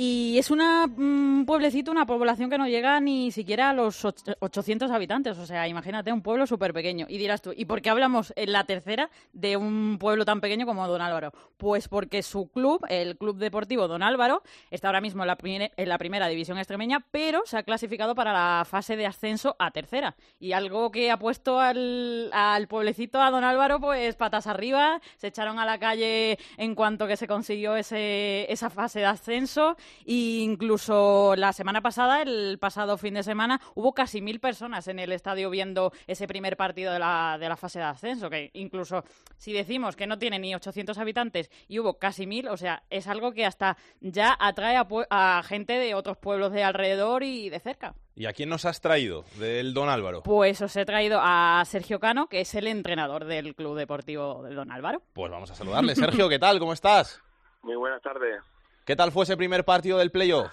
Y es un pueblecito, una población que no llega ni siquiera a los 800 habitantes. O sea, imagínate, un pueblo súper pequeño. Y dirás tú, ¿y por qué hablamos en la tercera de un pueblo tan pequeño como Don Álvaro? Pues porque su club, el Club Deportivo Don Álvaro, está ahora mismo en la, en la primera división extremeña, pero se ha clasificado para la fase de ascenso a tercera. Y algo que ha puesto al, al pueblecito, a Don Álvaro, pues patas arriba. Se echaron a la calle en cuanto que se consiguió ese, esa fase de ascenso incluso la semana pasada, el pasado fin de semana, hubo casi mil personas en el estadio viendo ese primer partido de la, de la fase de ascenso, que incluso si decimos que no tiene ni 800 habitantes y hubo casi mil, o sea, es algo que hasta ya atrae a, a gente de otros pueblos de alrededor y de cerca. ¿Y a quién nos has traído del Don Álvaro? Pues os he traído a Sergio Cano, que es el entrenador del Club Deportivo del Don Álvaro. Pues vamos a saludarle. Sergio, ¿qué tal? ¿Cómo estás? Muy buenas tardes. ¿Qué tal fue ese primer partido del playoff?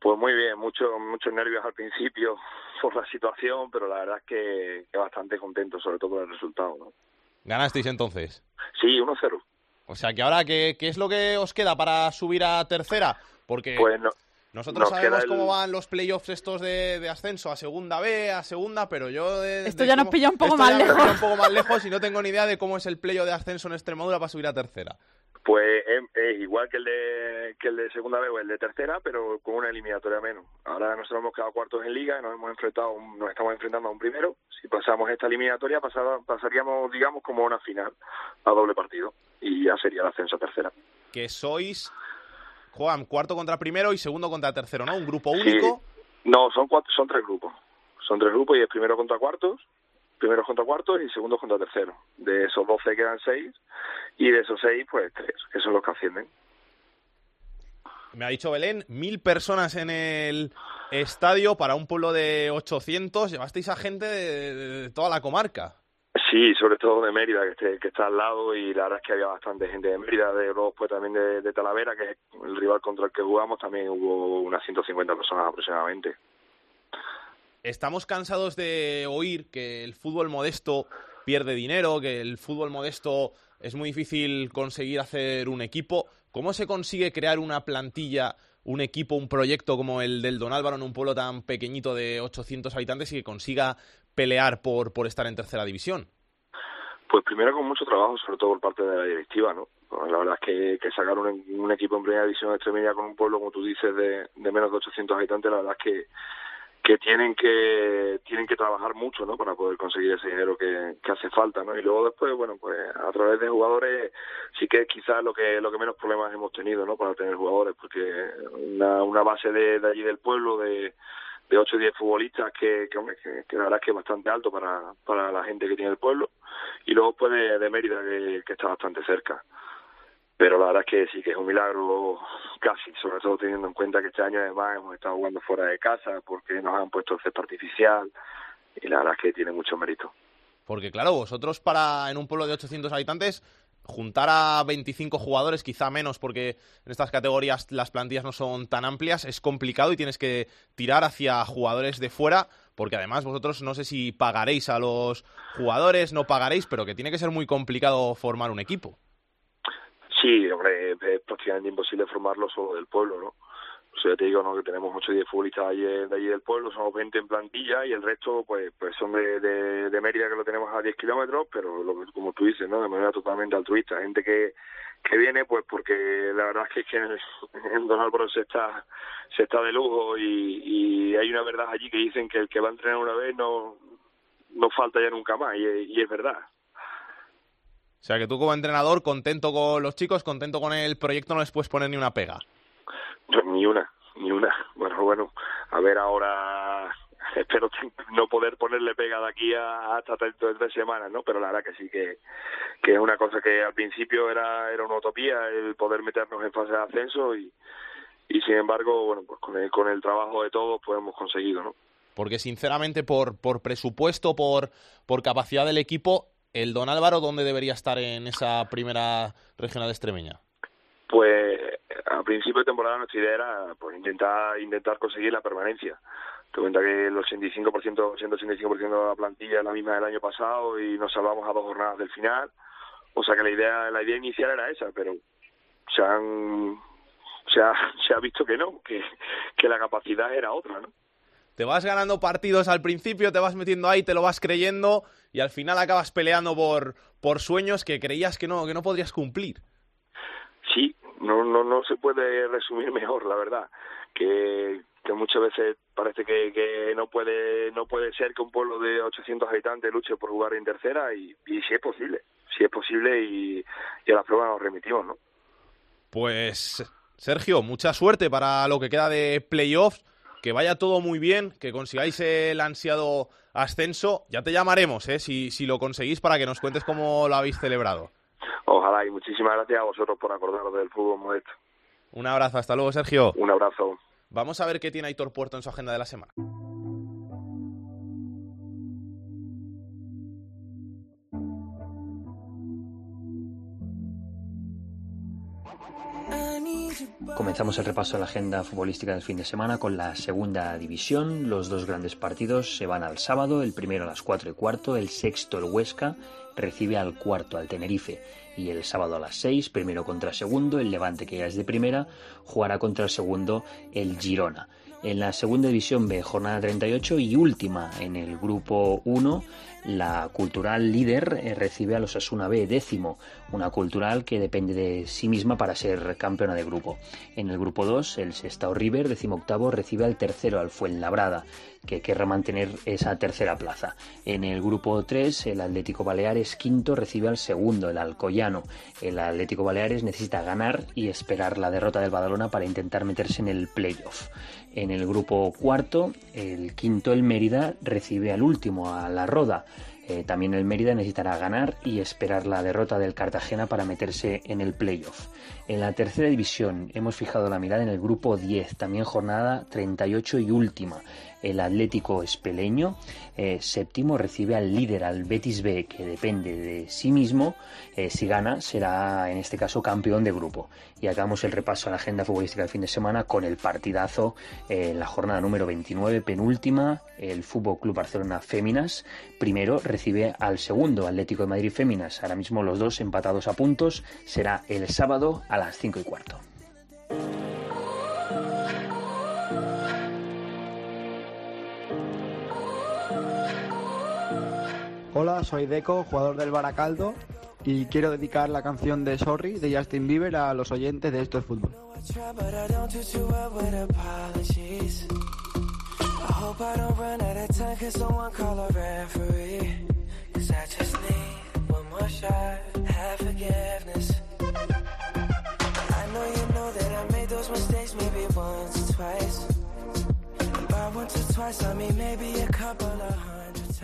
Pues muy bien, mucho, muchos nervios al principio [LAUGHS] por la situación, pero la verdad es que, bastante contento, sobre todo por el resultado. ¿no? ¿Ganasteis entonces? Sí, 1-0. O sea que ahora, ¿qué, ¿qué es lo que os queda para subir a tercera? Porque pues nosotros sabemos cómo van los playoffs estos de, ascenso a segunda B, a segunda, pero yo... esto ya nos pilla un poco más lejos. un poco más lejos y no tengo ni idea de cómo es el playoff de ascenso en Extremadura para subir a tercera. Pues es, igual que el de que el de segunda vez o el de tercera, pero con una eliminatoria menos. Ahora nosotros hemos quedado cuartos en liga y nos hemos enfrentado, nos estamos enfrentando a un primero. Si pasamos esta eliminatoria, pasaríamos, digamos, como una final a doble partido y ya sería el ascenso a tercera. Que sois, Juan, cuarto contra primero y segundo contra tercero, ¿no? Un grupo único. No, son cuatro, son tres grupos. Son tres grupos y es primero contra cuartos primeros contra cuartos y segundos contra terceros. De esos 12 quedan 6 y de esos 6, pues 3, que son los que ascienden. Me ha dicho Belén, mil personas en el estadio para un pueblo de 800. Llevasteis a gente de, toda la comarca. Sí, sobre todo de Mérida, que, esté, que está al lado, y la verdad es que había bastante gente de Mérida, de luego pues también de, de Talavera, que es el rival contra el que jugamos, también hubo unas 150 personas aproximadamente. Estamos cansados de oír que el fútbol modesto pierde dinero, que el fútbol modesto es muy difícil conseguir hacer un equipo. ¿Cómo se consigue crear una plantilla, un equipo, un proyecto como el del Don Álvaro en un pueblo tan pequeñito de 800 habitantes y que consiga pelear por, por estar en tercera división? Pues primero con mucho trabajo, sobre todo por parte de la directiva, ¿no? La verdad es que, sacar un, un, equipo en primera división de Extremadura con un pueblo, como tú dices, de, de menos de 800 habitantes, la verdad es que que tienen que tienen que trabajar mucho no para poder conseguir ese dinero que, que hace falta no y luego después bueno pues a través de jugadores sí que es quizás lo que lo que menos problemas hemos tenido no para tener jugadores porque una, una base de, de allí del pueblo de de 8 o 10 futbolistas que, que, que, la verdad es que es bastante alto para, para la gente que tiene el pueblo y luego pues de, de Mérida que, que está bastante cerca pero la verdad es que sí que es un milagro casi, sobre todo teniendo en cuenta que este año además hemos estado jugando fuera de casa porque nos han puesto el césped artificial y la verdad es que tiene mucho mérito. Porque claro, vosotros para en un pueblo de 800 habitantes juntar a 25 jugadores, quizá menos porque en estas categorías las plantillas no son tan amplias, es complicado y tienes que tirar hacia jugadores de fuera porque además vosotros no sé si pagaréis a los jugadores, no pagaréis, pero que tiene que ser muy complicado formar un equipo. Sí, hombre, es prácticamente imposible formarlo solo del pueblo, ¿no? O sea, te digo, ¿no? Que tenemos 8 o 10 futbolistas allí, de allí del pueblo, somos 20 en plantilla y el resto, pues, pues son de, de, de Mérida que lo tenemos a 10 kilómetros, pero lo, como tú dices, ¿no? De manera totalmente altruista. Gente que, que viene, pues, porque la verdad es que en, [LAUGHS] en Don Álvaro se está, se está de lujo y, y hay una verdad allí que dicen que el que va a entrenar una vez no, no falta ya nunca más y, y es verdad. O sea que tú como entrenador, contento con los chicos, contento con el proyecto, no les puedes poner ni una pega. Ni una, ni una. [LAUGHS] Bueno, bueno, a ver ahora, [LAUGHS] espero no poder ponerle pega de aquí a, hasta dentro de tres semanas, ¿no? Pero la verdad que sí que, que es una cosa que al principio era, era una utopía el poder meternos en fase de ascenso y, y sin embargo, bueno, pues con el, con el trabajo de todos pues hemos conseguido, ¿no? Porque sinceramente por, por presupuesto, por, por capacidad del equipo, ¿El Don Álvaro dónde debería estar en esa primera regional extremeña? Pues a principio de temporada nuestra idea era pues, intentar intentar conseguir la permanencia. Te cuenta que el 85%, 185% de la plantilla es la misma del año pasado y nos salvamos a dos jornadas del final. O sea que la idea la idea inicial era esa, pero se han se ha, [LAUGHS] se ha visto que no, que, que la capacidad era otra, ¿no? te vas ganando partidos al principio, te vas metiendo ahí, te lo vas creyendo y al final acabas peleando por, por sueños que creías que no, que no podrías cumplir. Sí, no, no, no se puede resumir [LAUGHS] mejor, la verdad. Que, que muchas veces parece que, que no puede no puede ser que un pueblo de 800 habitantes luche por jugar en tercera y, y si es posible, si es posible y, y a la prueba nos remitimos, ¿no? Pues Sergio, mucha suerte para lo que queda de playoffs que vaya todo muy bien, que consigáis el ansiado ascenso. Ya te llamaremos, ¿eh? si, si lo conseguís, para que nos cuentes cómo lo habéis celebrado. Ojalá y muchísimas gracias a vosotros por acordaros del fútbol modesto. Un abrazo, hasta luego, Sergio. Un abrazo. Vamos a ver qué tiene Aitor Puerto en su agenda de la semana. Comenzamos el repaso de la agenda futbolística del fin de semana con la segunda división. Los dos grandes partidos se van al sábado, el primero a las 4 y cuarto, el sexto el Huesca recibe al cuarto al Tenerife y el sábado a las 6, primero contra segundo, el Levante que ya es de primera, jugará contra el segundo el Girona. En la segunda división B, jornada 38 y última en el grupo 1, la cultural líder eh, recibe a los Asuna B décimo, una cultural que depende de sí misma para ser campeona de grupo. En el grupo 2, el Sestao River, decimoctavo, recibe al tercero, al Fuenlabrada, que querrá mantener esa tercera plaza. En el grupo 3, el Atlético Baleares quinto recibe al segundo, el Alcoyano. El Atlético Baleares necesita ganar y esperar la derrota del Badalona para intentar meterse en el playoff. En el grupo cuarto, el quinto, el Mérida, recibe al último, a la Roda. Eh, también el Mérida necesitará ganar y esperar la derrota del Cartagena para meterse en el playoff. En la tercera división hemos fijado la mirada en el grupo 10, también jornada 38 y última el Atlético Espeleño. Eh, séptimo recibe al líder, al Betis B, que depende de sí mismo. Eh, si gana, será en este caso campeón de grupo. Y hagamos el repaso a la agenda futbolística del fin de semana con el partidazo en la jornada número 29, penúltima, el Fútbol Club Barcelona Féminas. Primero recibe al segundo, Atlético de Madrid Féminas. Ahora mismo los dos empatados a puntos. Será el sábado a las 5 y cuarto. Hola, soy Deco, jugador del Baracaldo, y quiero dedicar la canción de Sorry de Justin Bieber a los oyentes de Esto es Fútbol.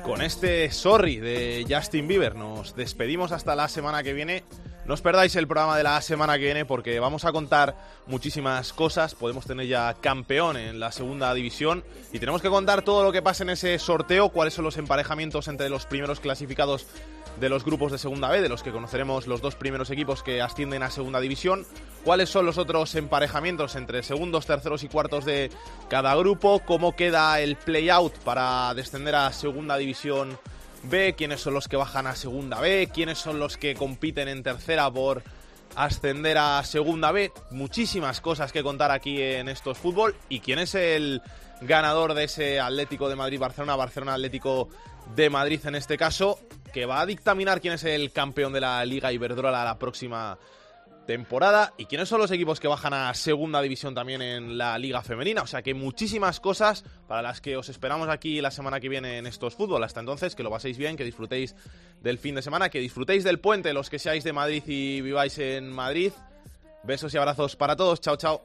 Con este sorry de Justin Bieber nos despedimos hasta la semana que viene. No os perdáis el programa de la semana que viene porque vamos a contar muchísimas cosas. Podemos tener ya campeón en la segunda división y tenemos que contar todo lo que pasa en ese sorteo, cuáles son los emparejamientos entre los primeros clasificados de los grupos de segunda B, de los que conoceremos los dos primeros equipos que ascienden a segunda división, cuáles son los otros emparejamientos entre segundos, terceros y cuartos de cada grupo, cómo queda el play-out para descender a segunda división B, quiénes son los que bajan a segunda B, quiénes son los que compiten en tercera por ascender a segunda B. Muchísimas cosas que contar aquí en estos fútbol. Y quién es el ganador de ese Atlético de Madrid-Barcelona, Barcelona Atlético de Madrid en este caso, que va a dictaminar quién es el campeón de la Liga Iberdrola la próxima temporada y quiénes son los equipos que bajan a segunda división también en la liga femenina. O sea que muchísimas cosas para las que os esperamos aquí la semana que viene en estos fútbol. Hasta entonces, que lo paséis bien, que disfrutéis del fin de semana, que disfrutéis del puente, los que seáis de Madrid y viváis en Madrid. Besos y abrazos para todos. Chao, chao.